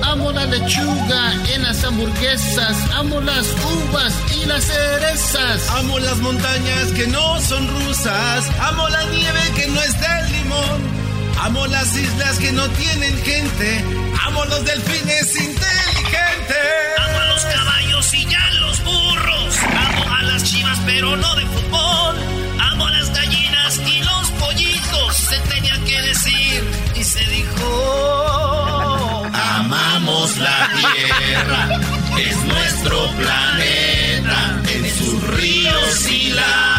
Amo la lechuga en las hamburguesas, amo las uvas y las cerezas. Amo las montañas que no son rusas. Amo la nieve que no es del limón. Amo las islas que no tienen gente. Amo los delfines inteligentes. Amo a los caballos y ya los burros. Amo a las chivas, pero no de fútbol. Amo a las gallinas y los pollitos. Se tenía que decir y se dijo. Amamos la tierra, es nuestro planeta. En sus ríos y lagos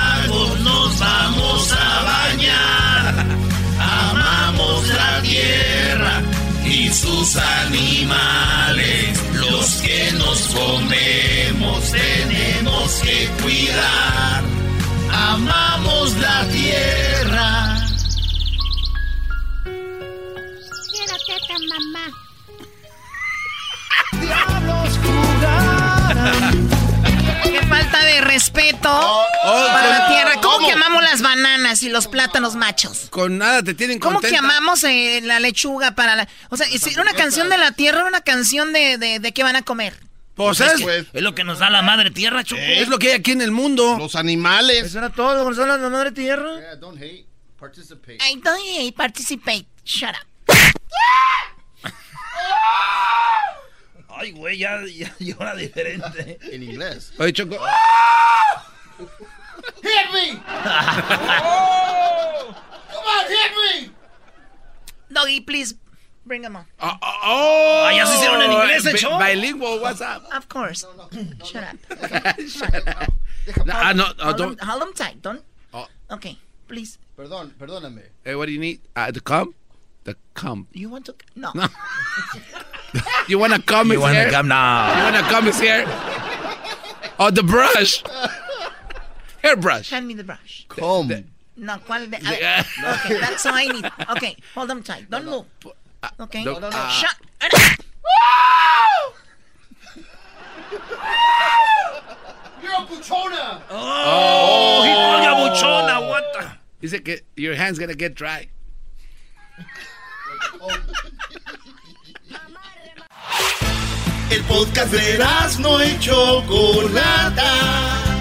y sus animales, los que nos comemos, tenemos que cuidar. Amamos la tierra. Quiero teta, mamá. Diablos jugarán y los plátanos machos. Con nada te tienen ¿Cómo contenta. que amamos eh, la lechuga para la... O sea, si era una canción de la tierra, una canción de, de, de qué van a comer. Pues es, es, que es lo que nos da la madre tierra, Choco. es lo que hay aquí en el mundo. Los animales. Eso era todo nos da la madre tierra. Yeah, don't hate, participate. I don't hate, participate. Shut up. Ay, güey, ya, ya llora diferente. En inglés. Oye, Choco. Hit me! oh! Come on, hit me! Doggy, please, bring him on. Oh, oh, oh. Ah, ya se hicieron en inglés, Bi- ¿eh, show? Bilingual, what's up? Of course. Shut up. Shut Ah, no, oh, hold, don't. hold him tight. Don't. Oh. Okay, please. Perdón, perdóname. Hey, what do you need? Uh, the cum? The cum. You want to? No. No. You wanna cum You wanna here? now. You wanna cum is here? Oh, the brush. Hairbrush. Hand me the brush. Comb. No, ¿cuál de? The- ah, okay, that's all I need. Okay, hold them tight. Don't move. Okay. no, no, no. Shut. You're a buchona! Oh, he called you buchona, what the... Dice que your hand's gonna get dry. El podcast de no y Chocolata.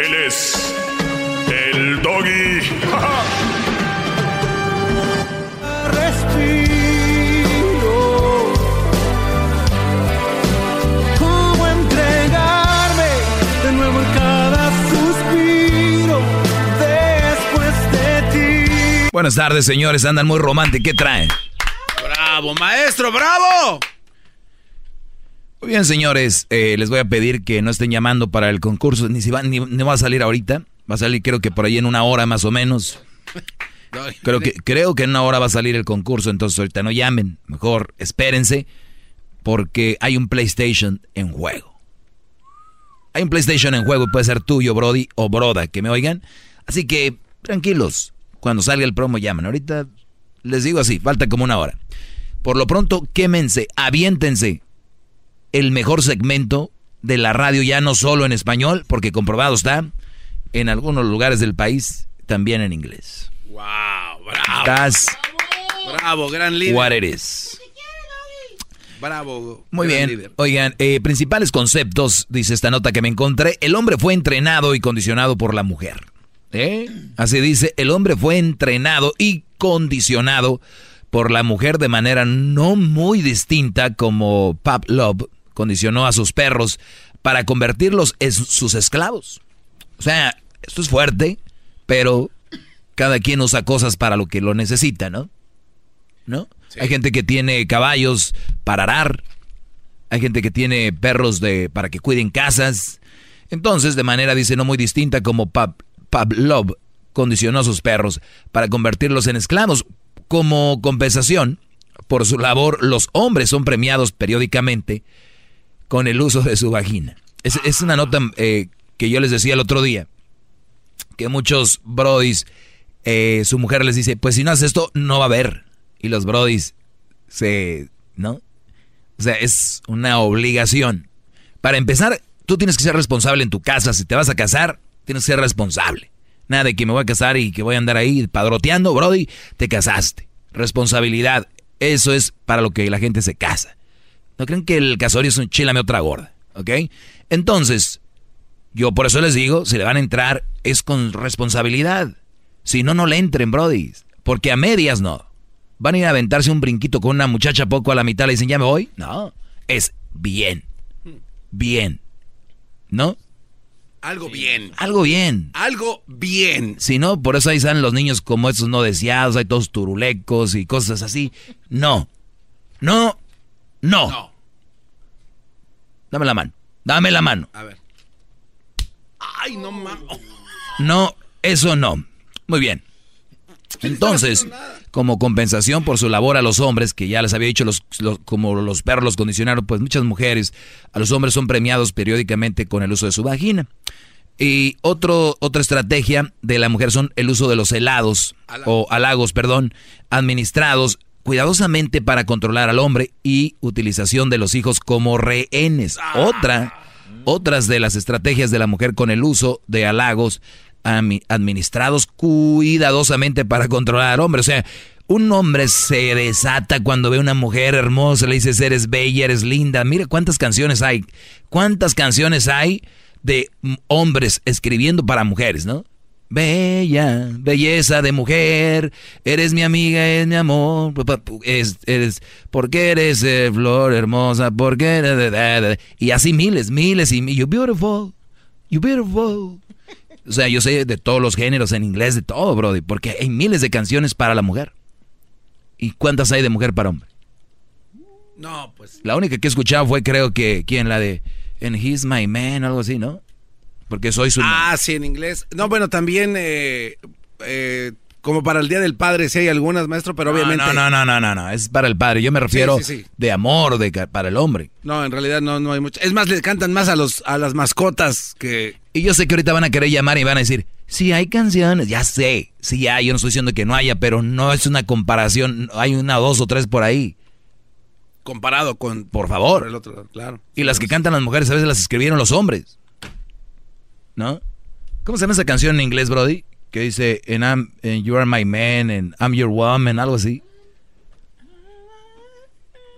Él es el doggy. Respiro. ¿Cómo entregarme de nuevo en cada suspiro después de ti? Buenas tardes, señores. Andan muy románticos. ¿Qué traen? ¡Bravo, maestro! ¡Bravo! Muy bien, señores. eh, les voy a pedir que no estén llamando para el concurso. Ni si va, ni, ni va a salir ahorita. Va a salir, creo que por ahí en una hora más o menos. Creo que, creo que en una hora va a salir el concurso. Entonces, ahorita no llamen. Mejor espérense. Porque hay un PlayStation en juego. Hay un PlayStation en juego. Puede ser tuyo, Brody o Broda. Que me oigan. Así que, tranquilos. Cuando salga el promo, llaman. Ahorita les digo así. Falta como una hora. Por lo pronto, quémense, aviéntense el mejor segmento de la radio, ya no solo en español, porque comprobado está, en algunos lugares del país, también en inglés. ¡Wow! ¡Bravo! ¡Bravo, gran líder! what it is. ¡Bravo! Muy bien. líder. Oigan, eh, principales conceptos, dice esta nota que me encontré. El hombre fue entrenado y condicionado por la mujer. ¿Eh? Así dice, el hombre fue entrenado y condicionado por la mujer de manera no muy distinta como Pavlov condicionó a sus perros para convertirlos en sus esclavos. O sea, esto es fuerte, pero cada quien usa cosas para lo que lo necesita, ¿no? ¿No? Hay gente que tiene caballos para arar, hay gente que tiene perros de para que cuiden casas. Entonces, de manera dice no muy distinta como Pav- Pavlov condicionó a sus perros para convertirlos en esclavos. Como compensación por su labor, los hombres son premiados periódicamente con el uso de su vagina. Es, una nota eh, que yo les decía el otro día, que muchos brodis, eh, su mujer les dice, pues si no haces esto, no va a haber. Y los brodis se, ¿no? O sea, es una obligación. Para empezar, tú tienes que ser responsable en tu casa. Si te vas a casar, tienes que ser responsable. Nada de que me voy a casar y que voy a andar ahí padroteando, Brody, te casaste. Responsabilidad. Eso es para lo que la gente se casa. No creen que el casorio es un chilame otra gorda, ¿ok? Entonces, yo por eso les digo, si le van a entrar, es con responsabilidad. Si no, no le entren, Brody. Porque a medias no. Van a ir a aventarse un brinquito con una muchacha poco a la mitad, le dicen, ya me voy. No, es bien. Bien. ¿No? Algo bien. Algo bien. Algo bien. Si no, por eso ahí salen los niños como esos no deseados, hay todos turulecos y cosas así. No. No. No. Dame la mano. Dame la mano. A ver. Ay, no mames. No, eso no. Muy bien. Entonces, como compensación por su labor a los hombres, que ya les había dicho, los, como los perros los condicionaron, pues muchas mujeres, a los hombres son premiados periódicamente con el uso de su vagina. Y otro, otra estrategia de la mujer son el uso de los helados, o halagos, perdón, administrados cuidadosamente para controlar al hombre y utilización de los hijos como rehenes. Otra, otras de las estrategias de la mujer con el uso de halagos administrados cuidadosamente para controlar al hombre. O sea, un hombre se desata cuando ve una mujer hermosa, le dices, eres bella, eres linda. Mire cuántas canciones hay, cuántas canciones hay de hombres escribiendo para mujeres, ¿no? Bella, belleza de mujer, eres mi amiga, es mi amor, es, eres, porque eres eh, flor hermosa, porque eres, y así miles, miles y you beautiful, you beautiful. O sea, yo sé de todos los géneros en inglés, de todo, Brody, porque hay miles de canciones para la mujer. ¿Y cuántas hay de mujer para hombre? No, pues. La única que he escuchado fue, creo que, ¿quién? La de And He's My Man, algo así, ¿no? Porque soy su. Ah, sí, en inglés. No, bueno, también. Eh, eh, como para el Día del Padre, sí hay algunas, maestro, pero obviamente... No, no, no, no, no, no, es para el padre. Yo me refiero de amor, de para el hombre. No, en realidad no, no hay mucho. Es más, le cantan más a los a las mascotas que... Y yo sé que ahorita van a querer llamar y van a decir, sí hay canciones, ya sé, sí hay, yo no estoy diciendo que no haya, pero no es una comparación, hay una, dos o tres por ahí. Comparado con... Por favor. el otro, claro. Y las que cantan las mujeres a veces las escribieron los hombres. ¿No? ¿Cómo se llama esa canción en inglés, Brody? que dice, and, I'm, and you are my man, and I'm your woman, algo así.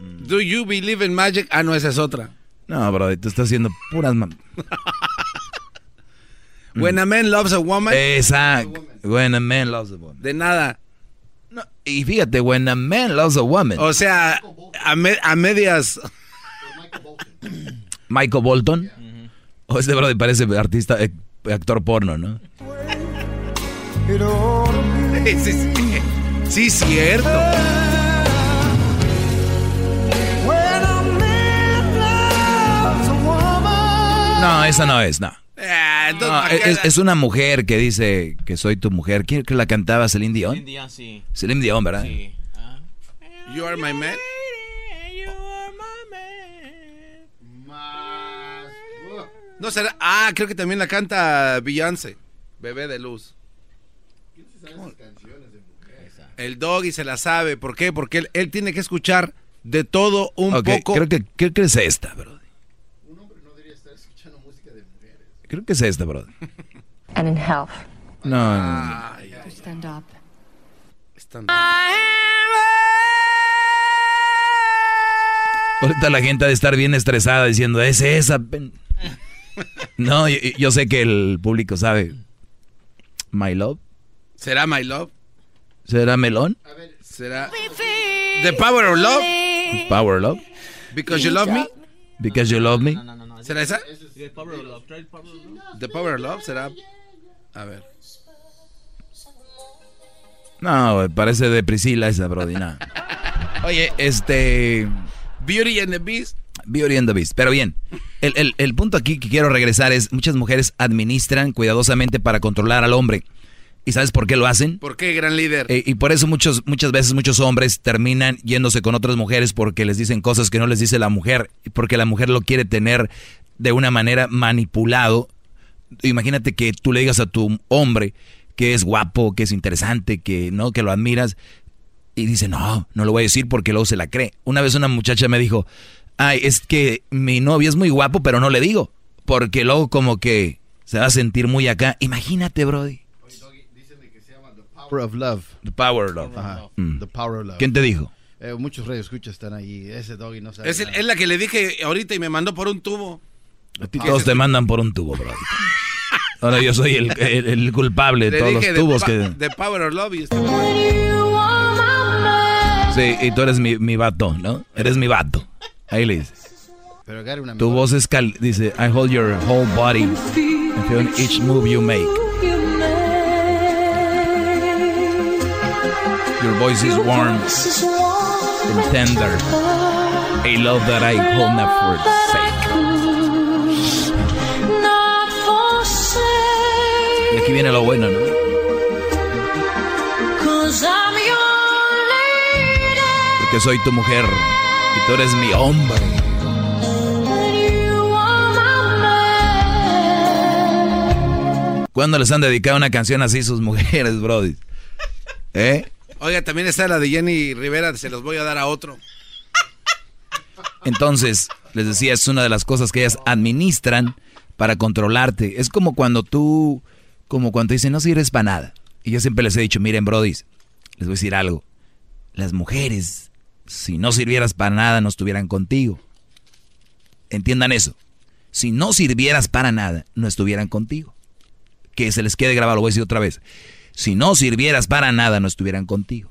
Do you believe in magic? Ah, no, esa es otra. No, bro, te estás haciendo puras... When a man loves a woman. Exacto. When a man loves a woman. De nada. No, y fíjate, when a man loves a woman. O sea, a, medias. Michael Bolton. O este brother parece artista, eh, actor porno, ¿no? Sí, sí, sí, cierto. No, esa no es, no. Ah, es, una mujer que dice que soy tu mujer. ¿Quién que la cantaba? Celine Dion. Celine Dion, sí. Celine Dion, ¿verdad? Sí. You are my man. No será. Ah, creo que también la canta Beyoncé. Bebé de luz. El doggy se la sabe. ¿Por qué? Porque él, tiene que escuchar de todo un poco. Creo que, creo que es esta, bro. Un hombre no debería estar escuchando música de mujeres. Creo que es esta, bro. And in health. No. no, Stand up. Stand up. Ahorita la gente ha de estar bien estresada diciendo, es esa. No, yo, yo sé que el público sabe. My Love. ¿Será My Love? ¿Será Melón? A ver, ¿será The Power of Love? Power of Love. Because You Love Me? Because You Love Me. ¿Será esa? The Power of Love. The Power of Love será. A ver. No, parece de Priscila esa, Brody. Oye, este. Beauty and the Beast. Beauty and the Beast. Pero bien, el, el, el punto aquí que quiero regresar es: muchas mujeres administran cuidadosamente para controlar al hombre. ¿Y sabes por qué lo hacen? ¿Por qué, gran líder? Eh, y por eso muchos, muchas veces muchos hombres terminan yéndose con otras mujeres porque les dicen cosas que no les dice la mujer, porque la mujer lo quiere tener de una manera manipulado. Imagínate que tú le digas a tu hombre que es guapo, que es interesante, que no, que lo admiras, y dice, no, no lo voy a decir porque luego se la cree. Una vez una muchacha me dijo, ay, es que mi novio es muy guapo, pero no le digo, porque luego como que se va a sentir muy acá. Imagínate, Brody. Power of Love. The Power of Love. Mm. The Power of Love. ¿Quién te dijo? Eh, muchos escuchas están ahí. Ese doggy no sabe. Es, es, la que le dije ahorita y me mandó por un tubo. A ti todos te mandan por un tubo, bro. Ahora yo soy el, el, culpable de todos los tubos que. The Power of Love y este Sí, y tú eres mi, mi vato, ¿no? Eres mi vato. Ahí tu voz es cal dice, I hold your whole body and feel each move you make. Your voice is warm and tender. A love that I hold not for sake. Y aquí viene lo bueno, ¿no? Porque soy tu mujer tú eres mi hombre. ¿Cuándo les han dedicado una canción así sus mujeres, Brody? ¿Eh? Oiga, también está la de Jenny Rivera, se los voy a dar a otro. Entonces, les decía, es una de las cosas que ellas administran para controlarte. Es como cuando tú, como cuando dicen, no sirves para nada. Y yo siempre les he dicho, miren, Brody, les voy a decir algo. Las mujeres, si no sirvieras para nada, no estuvieran contigo. Entiendan eso. Si no sirvieras para nada, no estuvieran contigo. Que se les quede grabado, lo voy a decir otra vez. Si no sirvieras para nada, no estuvieran contigo.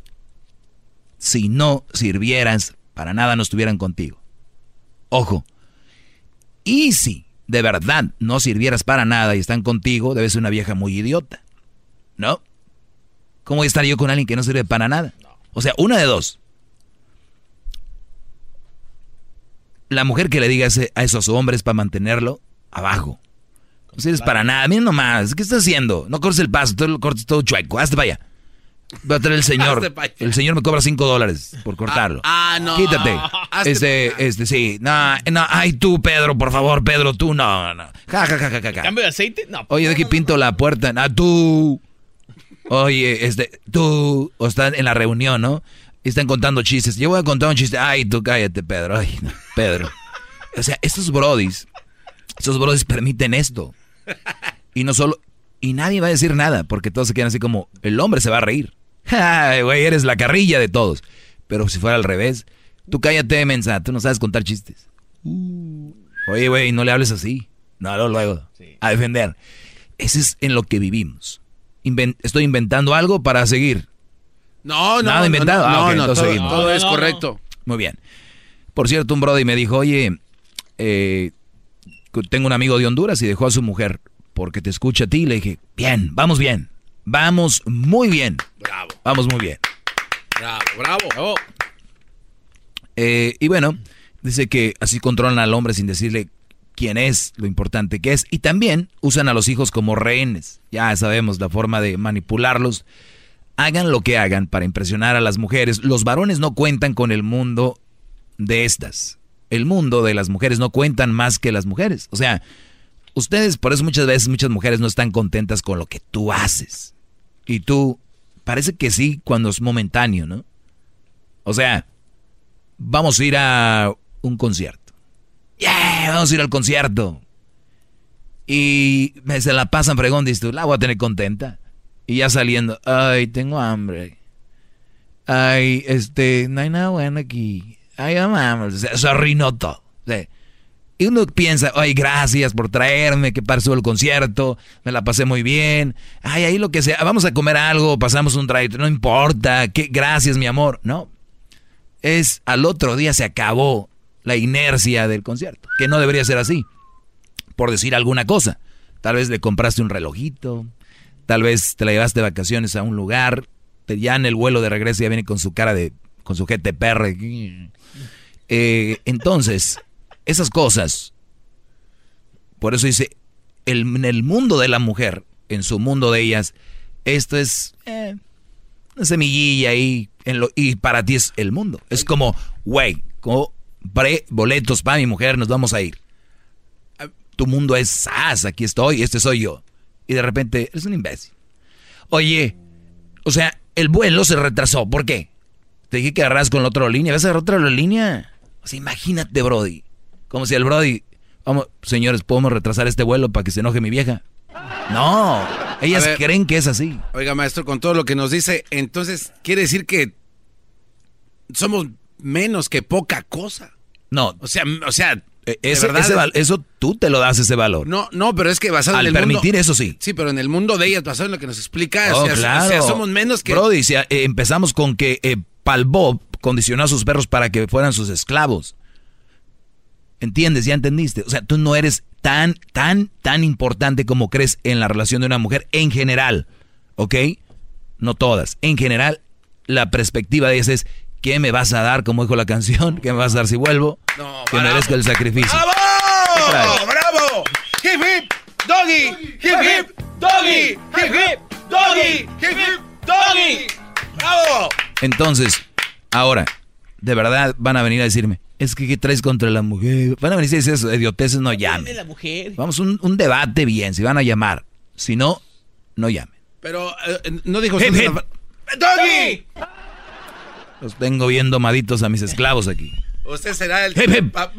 Si no sirvieras para nada, no estuvieran contigo. Ojo. Y si de verdad no sirvieras para nada y están contigo, debes ser una vieja muy idiota. ¿No? ¿Cómo voy a estar yo con alguien que no sirve para nada? O sea, una de dos. La mujer que le diga a esos hombres para mantenerlo, abajo. No sirves para nada, mira nomás, ¿qué estás haciendo? No cortes el paso, tú cortes todo chueco, hazte para allá. Va a traer el señor. El señor me cobra 5 dólares por cortarlo. Ah, no. Quítate. Este, este, sí. No, no, ay, tú, Pedro, por favor, Pedro, tú, no, no. Ja, ja, ja, ja, ja. ¿Cambio de aceite? No. Oye, de aquí pinto la puerta. Ah, tú. Oye, este, tú. O están en la reunión, ¿no? Y están contando chistes. Yo voy a contar un chiste. Ay, tú cállate, Pedro. Ay, no, Pedro. O sea, estos brodis, estos brodis permiten esto. Y no solo, y nadie va a decir nada, porque todos se quedan así como, el hombre se va a reír. Ay, güey, eres la carrilla de todos. Pero si fuera al revés, tú cállate, mensa, tú no sabes contar chistes. Uh. Oye, güey, no le hables así. No, luego, luego. A defender. Ese es en lo que vivimos. estoy inventando algo para seguir. No, no. Nada inventado. No, ah, no, todo, es correcto. Muy bien. Por cierto, un brother me dijo, oye, eh, tengo un amigo de Honduras y dejó a su mujer porque te escucha a ti. Le dije, bien, vamos bien. Vamos muy bien. Bravo. Vamos muy bien. Bravo, bravo. Eh, y bueno, dice que así controlan al hombre sin decirle quién es, lo importante que es. Y también usan a los hijos como rehenes. Ya sabemos la forma de manipularlos. Hagan lo que hagan para impresionar a las mujeres. Los varones no cuentan con el mundo de estas. El mundo de las mujeres no cuentan más que las mujeres. O sea, ustedes, por eso muchas veces muchas mujeres no están contentas con lo que tú haces. Y tú, parece que sí cuando es momentáneo, ¿no? O sea, vamos a ir a un concierto. Yeah, vamos a ir al concierto. Y se la pasan fregón, dices tú, la voy a tener contenta. Y ya saliendo, ay, tengo hambre. Ay, este, no hay nada bueno aquí. Ay, vamos, se arruinó todo. Y uno piensa, ay, gracias por traerme, que pasó el concierto, me la pasé muy bien. Ay, ahí lo que sea, vamos a comer algo, pasamos un drive, no importa, que gracias, mi amor. No. Es al otro día se acabó la inercia del concierto, que no debería ser así. Por decir alguna cosa. Tal vez le compraste un relojito, tal vez te la llevaste de vacaciones a un lugar, ya en el vuelo de regreso ya viene con su cara de, con su GTPR. Eh, entonces, esas cosas. Por eso dice, en el mundo de la mujer, en su mundo de ellas, esto es eh, una semillilla ahí, en lo, y para ti es el mundo. Es como, güey, como boletos para mi mujer, nos vamos a ir. Tu mundo es sas, aquí estoy, este soy yo. Y de repente, eres un imbécil. Oye, o sea, el vuelo se retrasó, ¿por qué? Te dije que agarras con la otra línea, ¿vas a agarrar otra línea? O sea, imagínate, Brody. Como si el Brody, vamos, señores, ¿podemos retrasar este vuelo para que se enoje mi vieja? No, ellas creen que es así. Oiga, maestro, con todo lo que nos dice, entonces quiere decir que somos menos que poca cosa. No. O sea, o sea, e, ese, eso tú te lo das ese valor. No, no, pero es que basado en el permitir eso sí. Sí, pero en el mundo de ellas, basado en lo que nos explica, oh, o, sea, claro. o, sea, somos menos que... Brody, si, eh, empezamos con que eh, Palbob condicionó a sus perros para que fueran sus esclavos. ¿Entiendes? ¿Ya entendiste? O sea, tú no eres tan, tan, tan importante como crees en la relación de una mujer en general. ¿Ok? No todas. En general, la perspectiva de esa es, ¿qué me vas a dar? Como dijo la canción, ¿qué me vas a dar si vuelvo? No, que merezco el sacrificio. ¡Bravo! ¡Bravo! ¡Hip hip! ¡Doggy! ¡Hip hip! ¡Doggy! ¡Hip hip! ¡Doggy! ¡Hip hip! ¡Doggy! ¡Bravo! Entonces, ahora, de verdad van a venir a decirme, es que ¿qué traes contra la mujer? Van a venir a decir eso, idioteces, no llamen. La mujer. Vamos, un, un debate bien, si van a llamar. Si no, no llamen. Pero eh, no dijo Hip, hip. ¡Doggy! Los tengo bien domaditos a mis esclavos aquí. Usted será el... Hip, hip. Pa-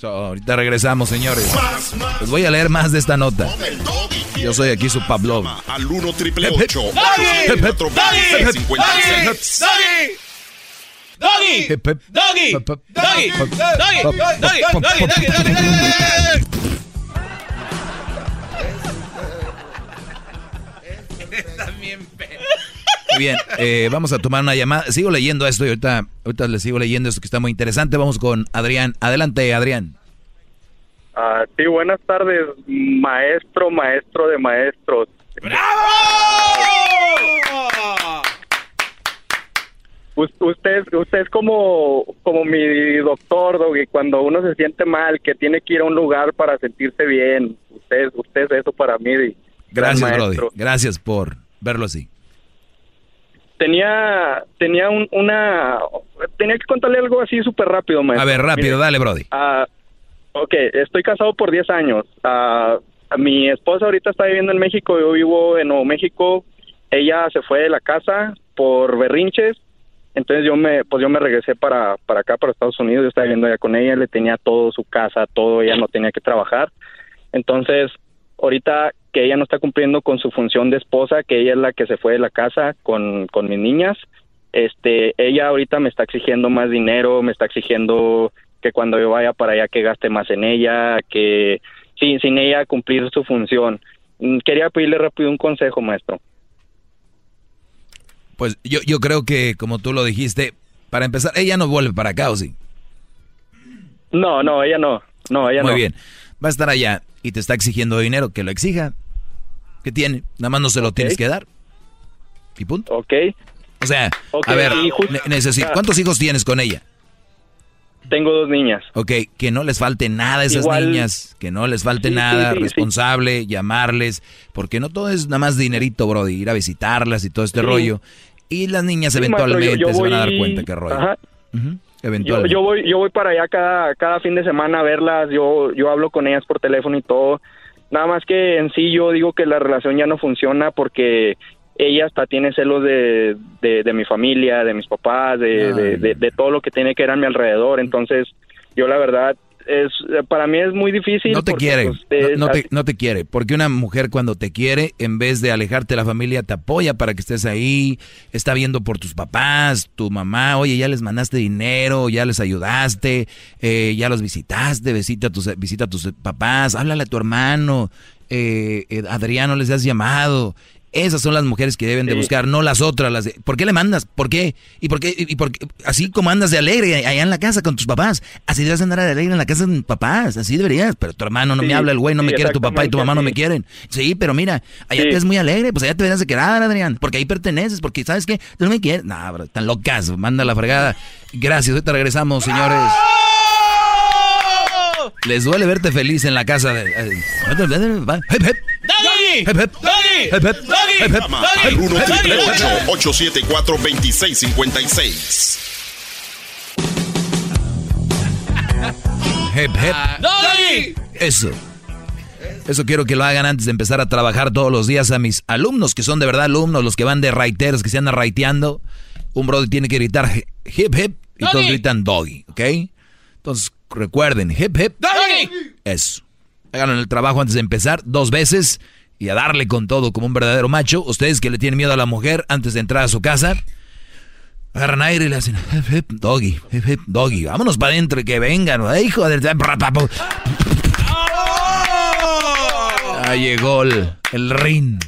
So, ahorita regresamos, señores. Les voy a leer más de esta nota. Yo soy aquí su Pablo. Al 1 triple Hip, hip. 8 56 ¡Doggy! ¡Doggy! ¡Doggy! ¡Doggy! ¡Doggy! ¡Doggy! ¡Doggy! ¡Doggy! Muy bien, eh, vamos a tomar una llamada. Sigo leyendo esto y ahorita, ahorita les sigo leyendo esto que está muy interesante. Vamos con Adrián. Adelante, Adrián. Ah, sí, buenas tardes, maestro, maestro de maestros. Us- Usted, usted es como, como mi doctor, Doggy, cuando uno se siente mal, que tiene que ir a un lugar para sentirse bien. Usted, usted es eso para mí. Gracias, Brody. maestro. Gracias por verlo así. Tenía, tenía un- una, tenía que contarle algo así súper rápido, maestro. A ver, rápido, Mire, dale, Brody. Ah, ok, estoy casado por 10 años. Ah, mi esposa ahorita está viviendo en México, yo vivo en Nuevo México. Ella se fue de la casa por berrinches. Entonces yo me, pues yo me regresé para, para acá, para Estados Unidos. Yo estaba viviendo allá con ella, le tenía todo, su casa, todo, ella no tenía que trabajar. Entonces, ahorita que ella no está cumpliendo con su función de esposa, que ella es la que se fue de la casa con, con mis niñas, este, ella ahorita me está exigiendo más dinero, me está exigiendo que cuando yo vaya para allá que gaste más en ella, que sin, sin ella cumplir su función. Mm, Quería pedirle rápido un consejo, maestro. Pues yo, yo creo que, como tú lo dijiste, para empezar, ella no vuelve para acá, ¿o sí? No, no, ella no. No, ella Muy no. bien. Va a estar allá y te está exigiendo dinero, que lo exija. ¿Qué tiene? Nada más no se lo tienes que dar. Y punto. Ok. O sea, a ver, necesito, Ah. ¿cuántos hijos tienes con ella? Tengo dos niñas. Ok, que no les falte nada a esas Igual- niñas, que no les falte Sí, nada, sí, sí. responsable, llamarles, porque no todo es nada más dinerito, bro, de ir a visitarlas y todo este rollo. Y las niñas maestro, eventualmente yo- yo se van a dar cuenta qué rollo. Ajá. Ujú, Yo, Eventualmente. yo voy yo voy para allá cada cada fin de semana a verlas, yo yo hablo con ellas por teléfono y todo. Nada más que en sí yo digo que la relación ya no funciona porque ella hasta tiene celos de, de, de mi familia, de mis papás, de, de, de- de todo lo que tiene que ver a mi alrededor. Entonces, yo la verdad es para mí es muy difícil. No te porque, quiere, pues, no, te, no te quiere, porque una mujer cuando te quiere, en vez de alejarte de la familia, te apoya para que estés ahí, está viendo por tus papás, tu mamá, oye, ya les mandaste dinero, ya les ayudaste, eh, ya los visitaste, visita a tus, visita a tus papás, háblale a tu hermano, eh, eh, Adriano les has llamado. Esas son las mujeres que deben de Sí. buscar, no las otras. Las de, ¿Por qué le mandas? ¿Por qué? ¿Y por qué? ¿Y por qué? Así como andas de alegre allá en la casa con tus papás, así debes andar de alegre en la casa de tus papás, así deberías. Pero tu hermano no Sí, me habla, el güey no sí, me quiere, tu papá y tu mamá no me quieren. Sí, pero mira, allá te ves muy alegre, pues allá te deberías de quedar, Adrián, porque ahí perteneces, porque ¿sabes qué? Tú no me quieres. No, bro, están locas, manda la fregada. Gracias, ahorita regresamos, señores. Les duele verte feliz en la casa de... ¡Doggy! ¡Doggy! Hep, hep. ¡Doggy! Hep, hep. Llama ¡Doggy! al 1 triple ¡Doggy! 874 2656 Hep, hep. ¡Doggy! Eso. Eso quiero que lo hagan antes de empezar a trabajar todos los días a mis alumnos, que son de verdad alumnos, los que van de raiteros, que se andan raiteando. Un brother tiene que gritar hip hip y todos Doggy. gritan doggy, ¿ok? Entonces recuerden, hip hip. ¡Doggy! Eso. Háganlo en el trabajo antes de empezar dos veces y a darle con todo como un verdadero macho. Ustedes que le tienen miedo a la mujer antes de entrar a su casa, agarran aire y le hacen hip hip doggy, hip hip doggy. Vámonos para adentro y que vengan. Ay, hijo de... Ah, llegó el, el ring.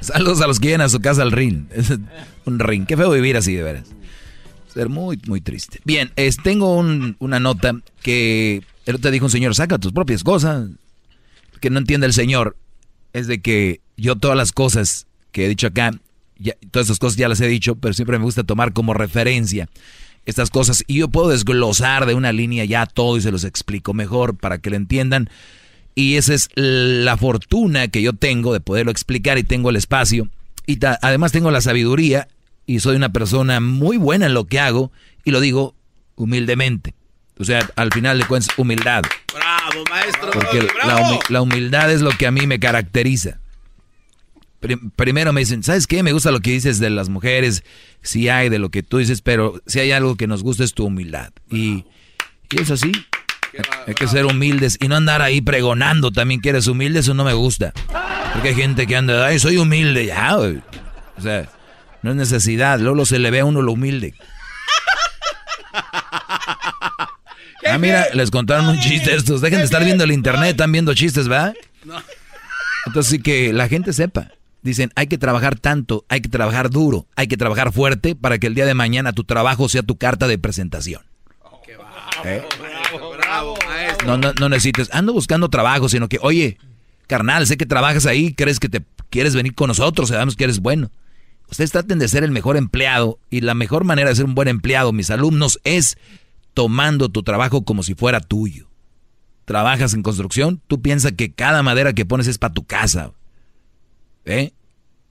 Saludos a los que llegan a su casa al ring. Es un ring. Qué feo vivir así, de veras. Ser muy, muy triste. Bien, es, tengo un- una nota que el otro dijo un señor, saca tus propias cosas. Que no entiende el señor es de que yo todas las cosas que he dicho acá, ya- todas esas cosas ya las he dicho, pero siempre me gusta tomar como referencia estas cosas y yo puedo desglosar de una línea ya todo y se los explico mejor para que lo entiendan. Y esa es la fortuna que yo tengo de poderlo explicar y tengo el espacio. Y además tengo la sabiduría y soy una persona muy buena en lo que hago Y lo digo humildemente. O sea, al final de cuentas, humildad. Bravo, maestro. Porque la, humi- la humildad es lo que a mí me caracteriza. Prim- primero me dicen, ¿sabes qué? Me gusta lo que dices de las mujeres, sí hay de lo que tú dices, pero si hay algo que nos gusta es tu humildad. Y, y es así. Hay que ser humildes y no andar ahí pregonando también que eres humilde, eso no me gusta. Porque hay gente que anda, ay, soy humilde, ya. O sea, no es necesidad, luego se le ve a uno lo humilde. Ah, mira, les contaron un chiste estos. Dejen de estar viendo el internet, están viendo chistes, ¿verdad? Entonces sí que la gente sepa. Dicen, hay que trabajar tanto, hay que trabajar duro, hay que trabajar fuerte para que el día de mañana tu trabajo sea tu carta de presentación. ¿Eh? Bravo, maestro. No, no, no necesites, ando buscando trabajo, sino que, oye, carnal, sé que trabajas ahí, crees que te quieres venir con nosotros, sabemos que eres bueno. Ustedes traten de ser el mejor empleado y la mejor manera de ser un buen empleado, mis alumnos, es tomando tu trabajo como si fuera tuyo. Trabajas en construcción, tú piensas que cada madera que pones es para tu casa. ¿Eh?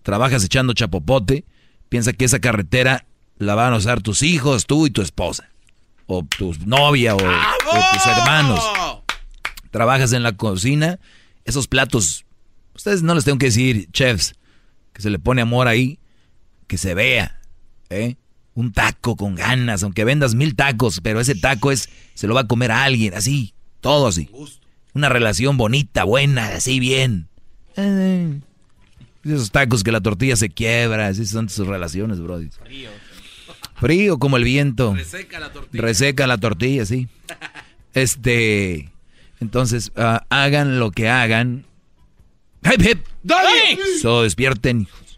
Trabajas echando chapopote, piensa que esa carretera la van a usar tus hijos, tú y tu esposa. O tu novia o, o tus hermanos. Trabajas en la cocina, esos platos, ustedes no les tengo que decir, chefs, que se le pone amor ahí, que se vea, ¿eh? Un taco con ganas, aunque vendas mil tacos, pero ese taco es, se lo va a comer a alguien, así, todo así. Una relación bonita, buena, así bien. Eh, esos tacos que la tortilla se quiebra, así son sus relaciones, bro. Frío como el viento. Reseca la tortilla. Reseca la tortilla, sí. Este, entonces, ah, hagan lo que hagan. ¡Hip, hip! So, despierten, hijos.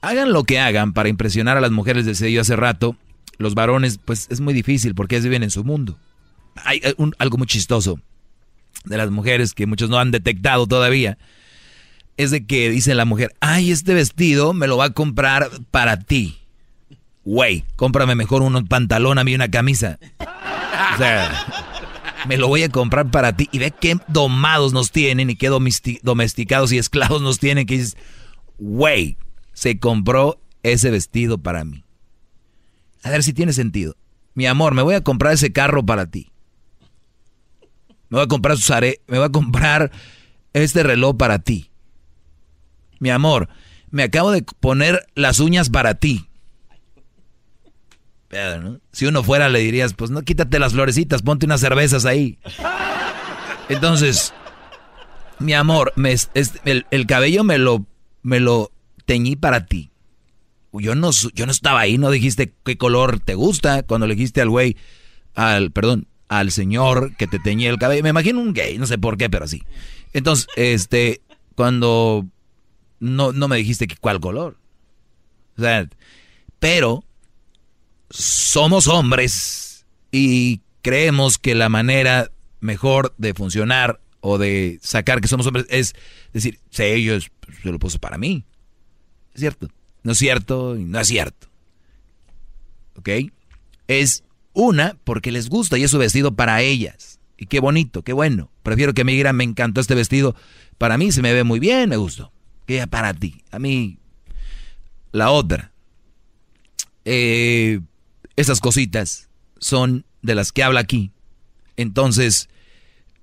Hagan lo que hagan para impresionar a las mujeres, decía yo hace rato. Los varones, pues es muy difícil porque ellos viven en su mundo. Hay eh, un- algo muy chistoso de las mujeres que muchos no han detectado todavía. Es de que dice la mujer, ay, este vestido me lo va a comprar para ti. Güey, cómprame mejor un pantalón a mí y una camisa. O sea, me lo voy a comprar para ti. Y ve qué domados nos tienen y qué domesti- domesticados y esclavos nos tienen. Que dices, güey, se compró ese vestido para mí. A ver si tiene sentido. Mi amor, me voy a comprar ese carro para ti. Me voy a comprar sus me a comprar este reloj para ti. Mi amor, me acabo de poner las uñas para ti. Pero, ¿no? Si uno fuera le dirías, pues no quítate las florecitas, ponte unas cervezas ahí. Entonces, mi amor, el, el cabello me lo, me lo teñí para ti. Yo no, yo no estaba ahí, no dijiste qué color te gusta cuando le dijiste al güey, al, perdón, al señor que te teñía el cabello. Me imagino un gay, no sé por qué, pero así. Entonces, este, cuando no, no me dijiste que cuál color. O sea, pero somos hombres y creemos que la manera mejor de funcionar o de sacar que somos hombres es decir, sí, ellos se lo puso para mí. Es cierto. No es cierto y no es cierto. ¿Ok? Es una porque les gusta y es su vestido para ellas. Y qué bonito, qué bueno. Prefiero que me digan, me encantó este vestido. Para mí se me ve muy bien, me gustó. Que para ti. A mí, la otra. Eh, esas cositas son de las que habla aquí. Entonces,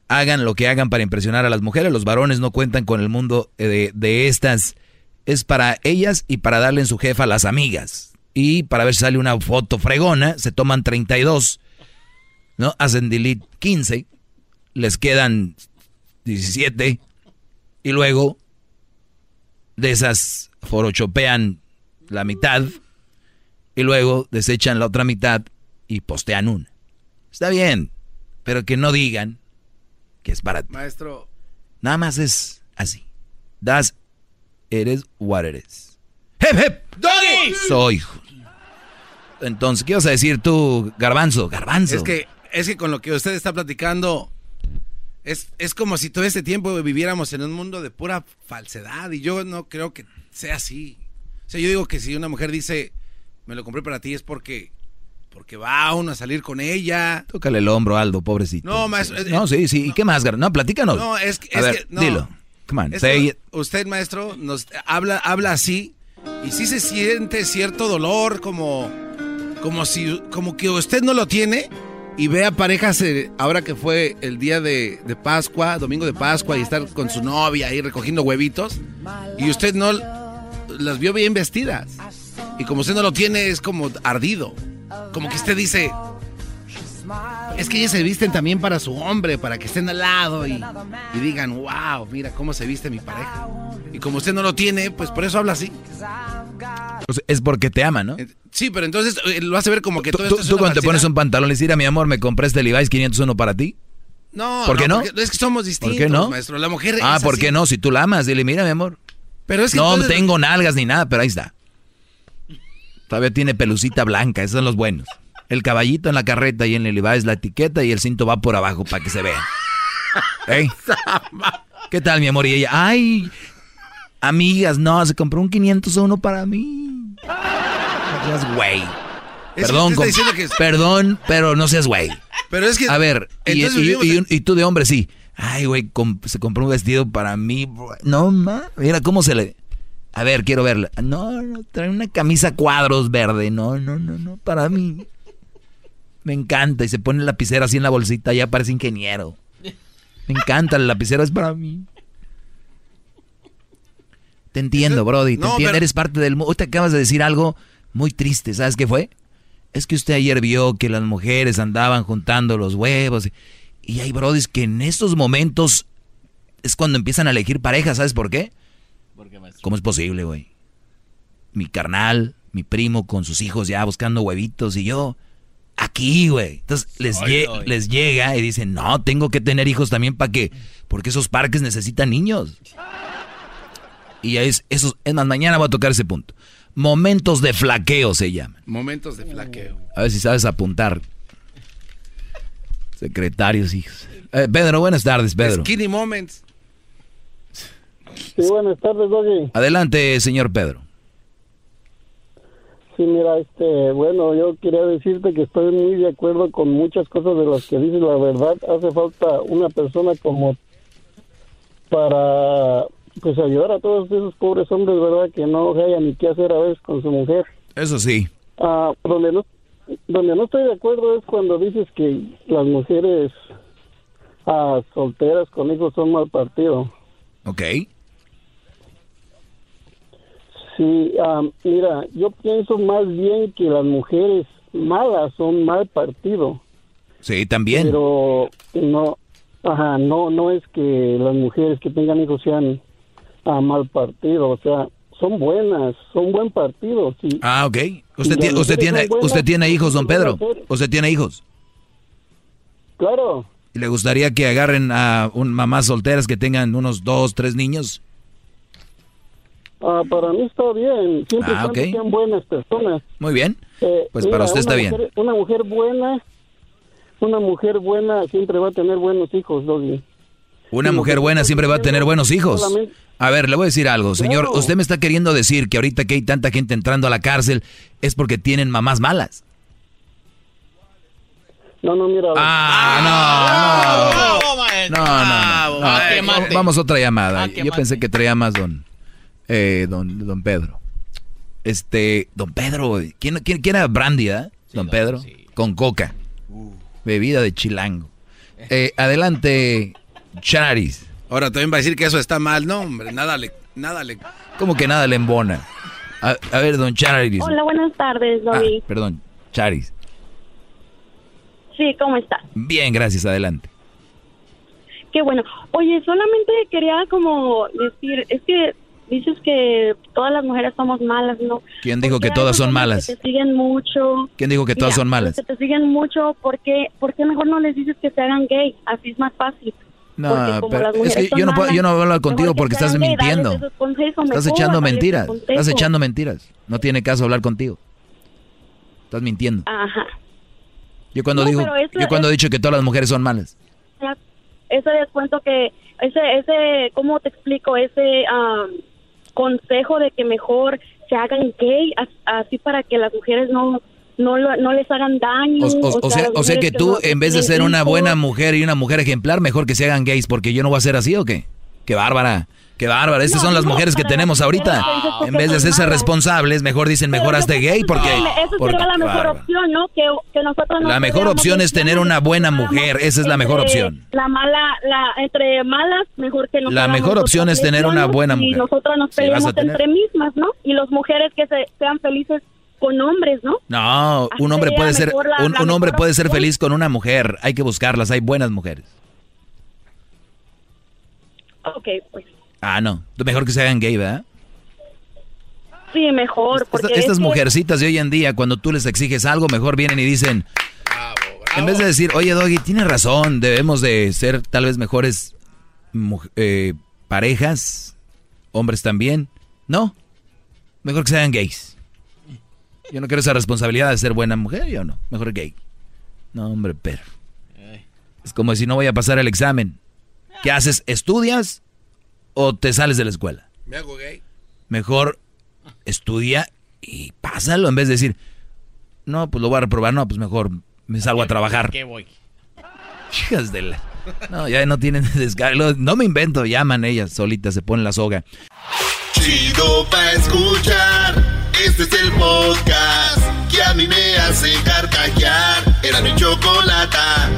hagan lo que hagan para impresionar a las mujeres. Los varones no cuentan con el mundo eh, de, de estas. Es para ellas y para darle en su jefa a las amigas. Y para ver si sale una foto fregona, se toman 32, ¿no? Hacen delete 15, les quedan 17 y luego de esas forochopean la mitad y luego desechan la otra mitad y postean una. Está bien, pero que no digan que es para ti. Maestro, Nada más es así. Das, eres what it is. ¡Hep, hep! ¡Doggy! Soy. Entonces, ¿qué vas a decir tú, Garbanzo? Garbanzo. es que, es que con lo que usted está platicando, es, es como si todo este tiempo viviéramos en un mundo de pura falsedad y yo no creo que sea así. O sea, yo digo que si una mujer dice, me lo compré para ti, es porque, porque va uno a salir con ella. Tócale el hombro, Aldo, pobrecito. No, maestro. es- No, sí, sí. ¿Y qué más, Gar? No, platícanos. No, es que, A es ver, que- no. dilo. Come on, Es say it. usted, maestro, nos habla, habla así y sí se siente cierto dolor como, como si, como que usted no lo tiene y vea parejas eh, ahora que fue el día de, de Pascua, domingo de Pascua y estar con su novia ahí recogiendo huevitos y usted no las vio bien vestidas y como usted no lo tiene es como ardido, como que usted dice es que ellas se visten también para su hombre, para que estén al lado y, y digan, wow, mira cómo se viste mi pareja. Y como usted no lo tiene, pues por eso habla así. es porque te ama, ¿no? Sí, pero entonces eh, lo hace ver como que ¿Tú, todo tú- esto es tú cuando te pones un pantalón le dices, "Mira, mi amor, me compré este Levi's 501 para ti? No, ¿Por qué no? es que somos distintos, ¿Por qué no? maestro. La mujer Ah, ¿por así. qué no? Si tú la amas, dile, mira, mi amor. Pero es que no entonces- tengo nalgas ni nada, pero ahí está. Todavía tiene pelucita blanca, esos son los buenos. El caballito en la carreta y en el Levi's la etiqueta y el cinto va por abajo para que se vea. ¿Ey? ¿Qué tal, mi amor? Y ella, ay, amigas, no, se compró un 501 para mí. No seas güey. Es Perdón, que- perdón, pero no seas güey. Pero es que. A ver, y, entonces y- vivimos y- en- y tú de hombre sí. Ay, güey, se compró un vestido para mí. No, ma, mira cómo se le... A ver, quiero verla. No, no, trae una camisa cuadros verde. No, no, no, no, para mí. Me encanta. Y se pone la lapicera así en la bolsita, ya parece ingeniero. Me encanta, la lapicera es para mí. Te entiendo, Brody, te no, entiendo, pero- eres parte del mundo. Te acabas de decir algo muy triste, ¿sabes qué fue? Es que usted ayer vio que las mujeres andaban juntando los huevos. Y hay brodis que en estos momentos es cuando empiezan a elegir pareja, ¿sabes por qué? ¿Cómo es posible, güey? Mi carnal, mi primo con sus hijos ya buscando huevitos y yo aquí, güey. Entonces les, Ay, lle- ay. les llega y dicen, no, tengo que tener hijos también para que, porque esos parques necesitan niños. Y ya es, esos, es más, mañana voy a tocar ese punto. Momentos de flaqueo se llaman. Momentos de flaqueo. A ver si sabes apuntar. Secretarios, hijos. Eh, Pedro, buenas tardes, Pedro. Skinny moments. Sí, buenas tardes, Doggy. Adelante, señor Pedro. Sí, mira, este, bueno, yo quería decirte que estoy muy de acuerdo con muchas cosas de las que dices. La verdad, hace falta una persona como para, pues, ayudar a todos esos pobres hombres, ¿verdad? Que no hayan ni qué hacer a veces con su mujer. Eso sí. Ah, donde no, donde no estoy de acuerdo es cuando dices que las mujeres ah, solteras con hijos son mal partido. Ok. Sí, ah, mira, yo pienso más bien que las mujeres malas son mal partido. Sí, también. Pero no, ajá, no, no es que las mujeres que tengan hijos sean ah, mal partido, o sea, son buenas, son buen partido, sí. Ah, ok. Usted, tiene, usted, tiene, buenas, usted tiene hijos, don a Pedro. Usted tiene hijos. Claro, ¿Y le gustaría que agarren a un, mamás solteras que tengan unos dos, tres niños? Ah, para mí está bien, siempre Ah, sean buenas personas. Muy bien. Eh, Pues para usted una está bien. mujer- Una mujer buena, una mujer buena siempre va a tener buenos hijos, Doggy. Una mujer buena siempre va a tener buenos hijos. A ver, le voy a decir algo, señor. Claro. Usted me está queriendo decir que ahorita que hay tanta gente entrando a la cárcel es porque tienen mamás malas. No, no, mira. Ah, no, no. No, no, no. Ah, Eh, que mate. Vamos a otra llamada. Ah, Yo pensé que traía más don, eh, don, don Pedro. Este, don Pedro, ¿quién, quién, quién era Brandy, ah? don Pedro? Con coca. Bebida de chilango. Eh, adelante, Charis. Ahora también va a decir que eso está mal. No, hombre, nada le. Nada le... ¿Cómo que nada le embona? A, a ver, don Charis. Hola, buenas tardes, Ah, Doggy. perdón, Charis. Sí, ¿cómo estás? Bien, gracias, adelante. Qué bueno. Oye, solamente quería como decir, es que dices que todas las mujeres somos malas, ¿no? ¿Quién dijo que todas son malas? Que te siguen mucho. ¿Quién dijo que todas Mira, son malas? Que te siguen mucho, ¿por qué, ¿por qué mejor no les dices que se hagan gay? Así es más fácil. No, pero es que yo no puedo, yo no voy a hablar contigo porque estás mintiendo. Estás echando mentiras. Estás echando mentiras. No tiene caso hablar contigo. Estás mintiendo. Ajá. Yo cuando No, digo, eso yo cuando he es- dicho que todas las mujeres son malas. ese descuento que ese ese cómo te explico ese am, consejo de que mejor se hagan gay as- así para que las mujeres no no lo- no les hagan daño O, o- o sea, las o sea que tú, no- en vez de ser una buena mujer y una mujer ejemplar, mejor que se hagan gays, porque yo no voy a ser así o qué? Qué bárbara. Qué bárbara. Estas son las mujeres que tenemos ahorita. En vez de hacerse responsables, mejor dicen, mejor hazte gay porque... Esa porque- sería la mejor bárbaro. opción, ¿no? Que, que nosotros no La mejor opción es tener una buena mujer. Esa es la mejor entre opción. La mala, la, entre malas, mejor que nos La mejor opción es tener una buena Y mujer. nosotros nos Sí, vas a peleamos entre mismas, ¿no? Y las mujeres que se, sean felices con hombres, ¿no? No, un hombre puede ser la- un, la un hombre puede ser feliz con una mujer. Hay que buscarlas. Hay buenas mujeres. Ok, pues Ah, no. Mejor que se hagan gay, ¿verdad? sí, mejor. Porque Esta- es estas que- mujercitas de hoy en día, cuando tú les exiges algo, mejor vienen y dicen, en vez de decir, oye Doggy, tienes razón, debemos de ser tal vez mejores eh, parejas, hombres también. No, mejor que se hagan gays. Yo no quiero esa responsabilidad de ser buena mujer, yo no, mejor gay. No, hombre, pero. Es como si no voy a pasar el examen. ¿Qué haces? ¿Estudias o te sales de la escuela? Me hago gay. Mejor estudia y pásalo en vez de decir, no, pues lo voy a reprobar, no, pues mejor me salgo a trabajar. ¿Qué voy? Hijas de la... No, ya no tienen descargo. No me invento, llaman ellas solitas, se ponen la soga. Chido pa' escuchar. Este es el podcast que a mí me hace carcajear. Era mi chocolata.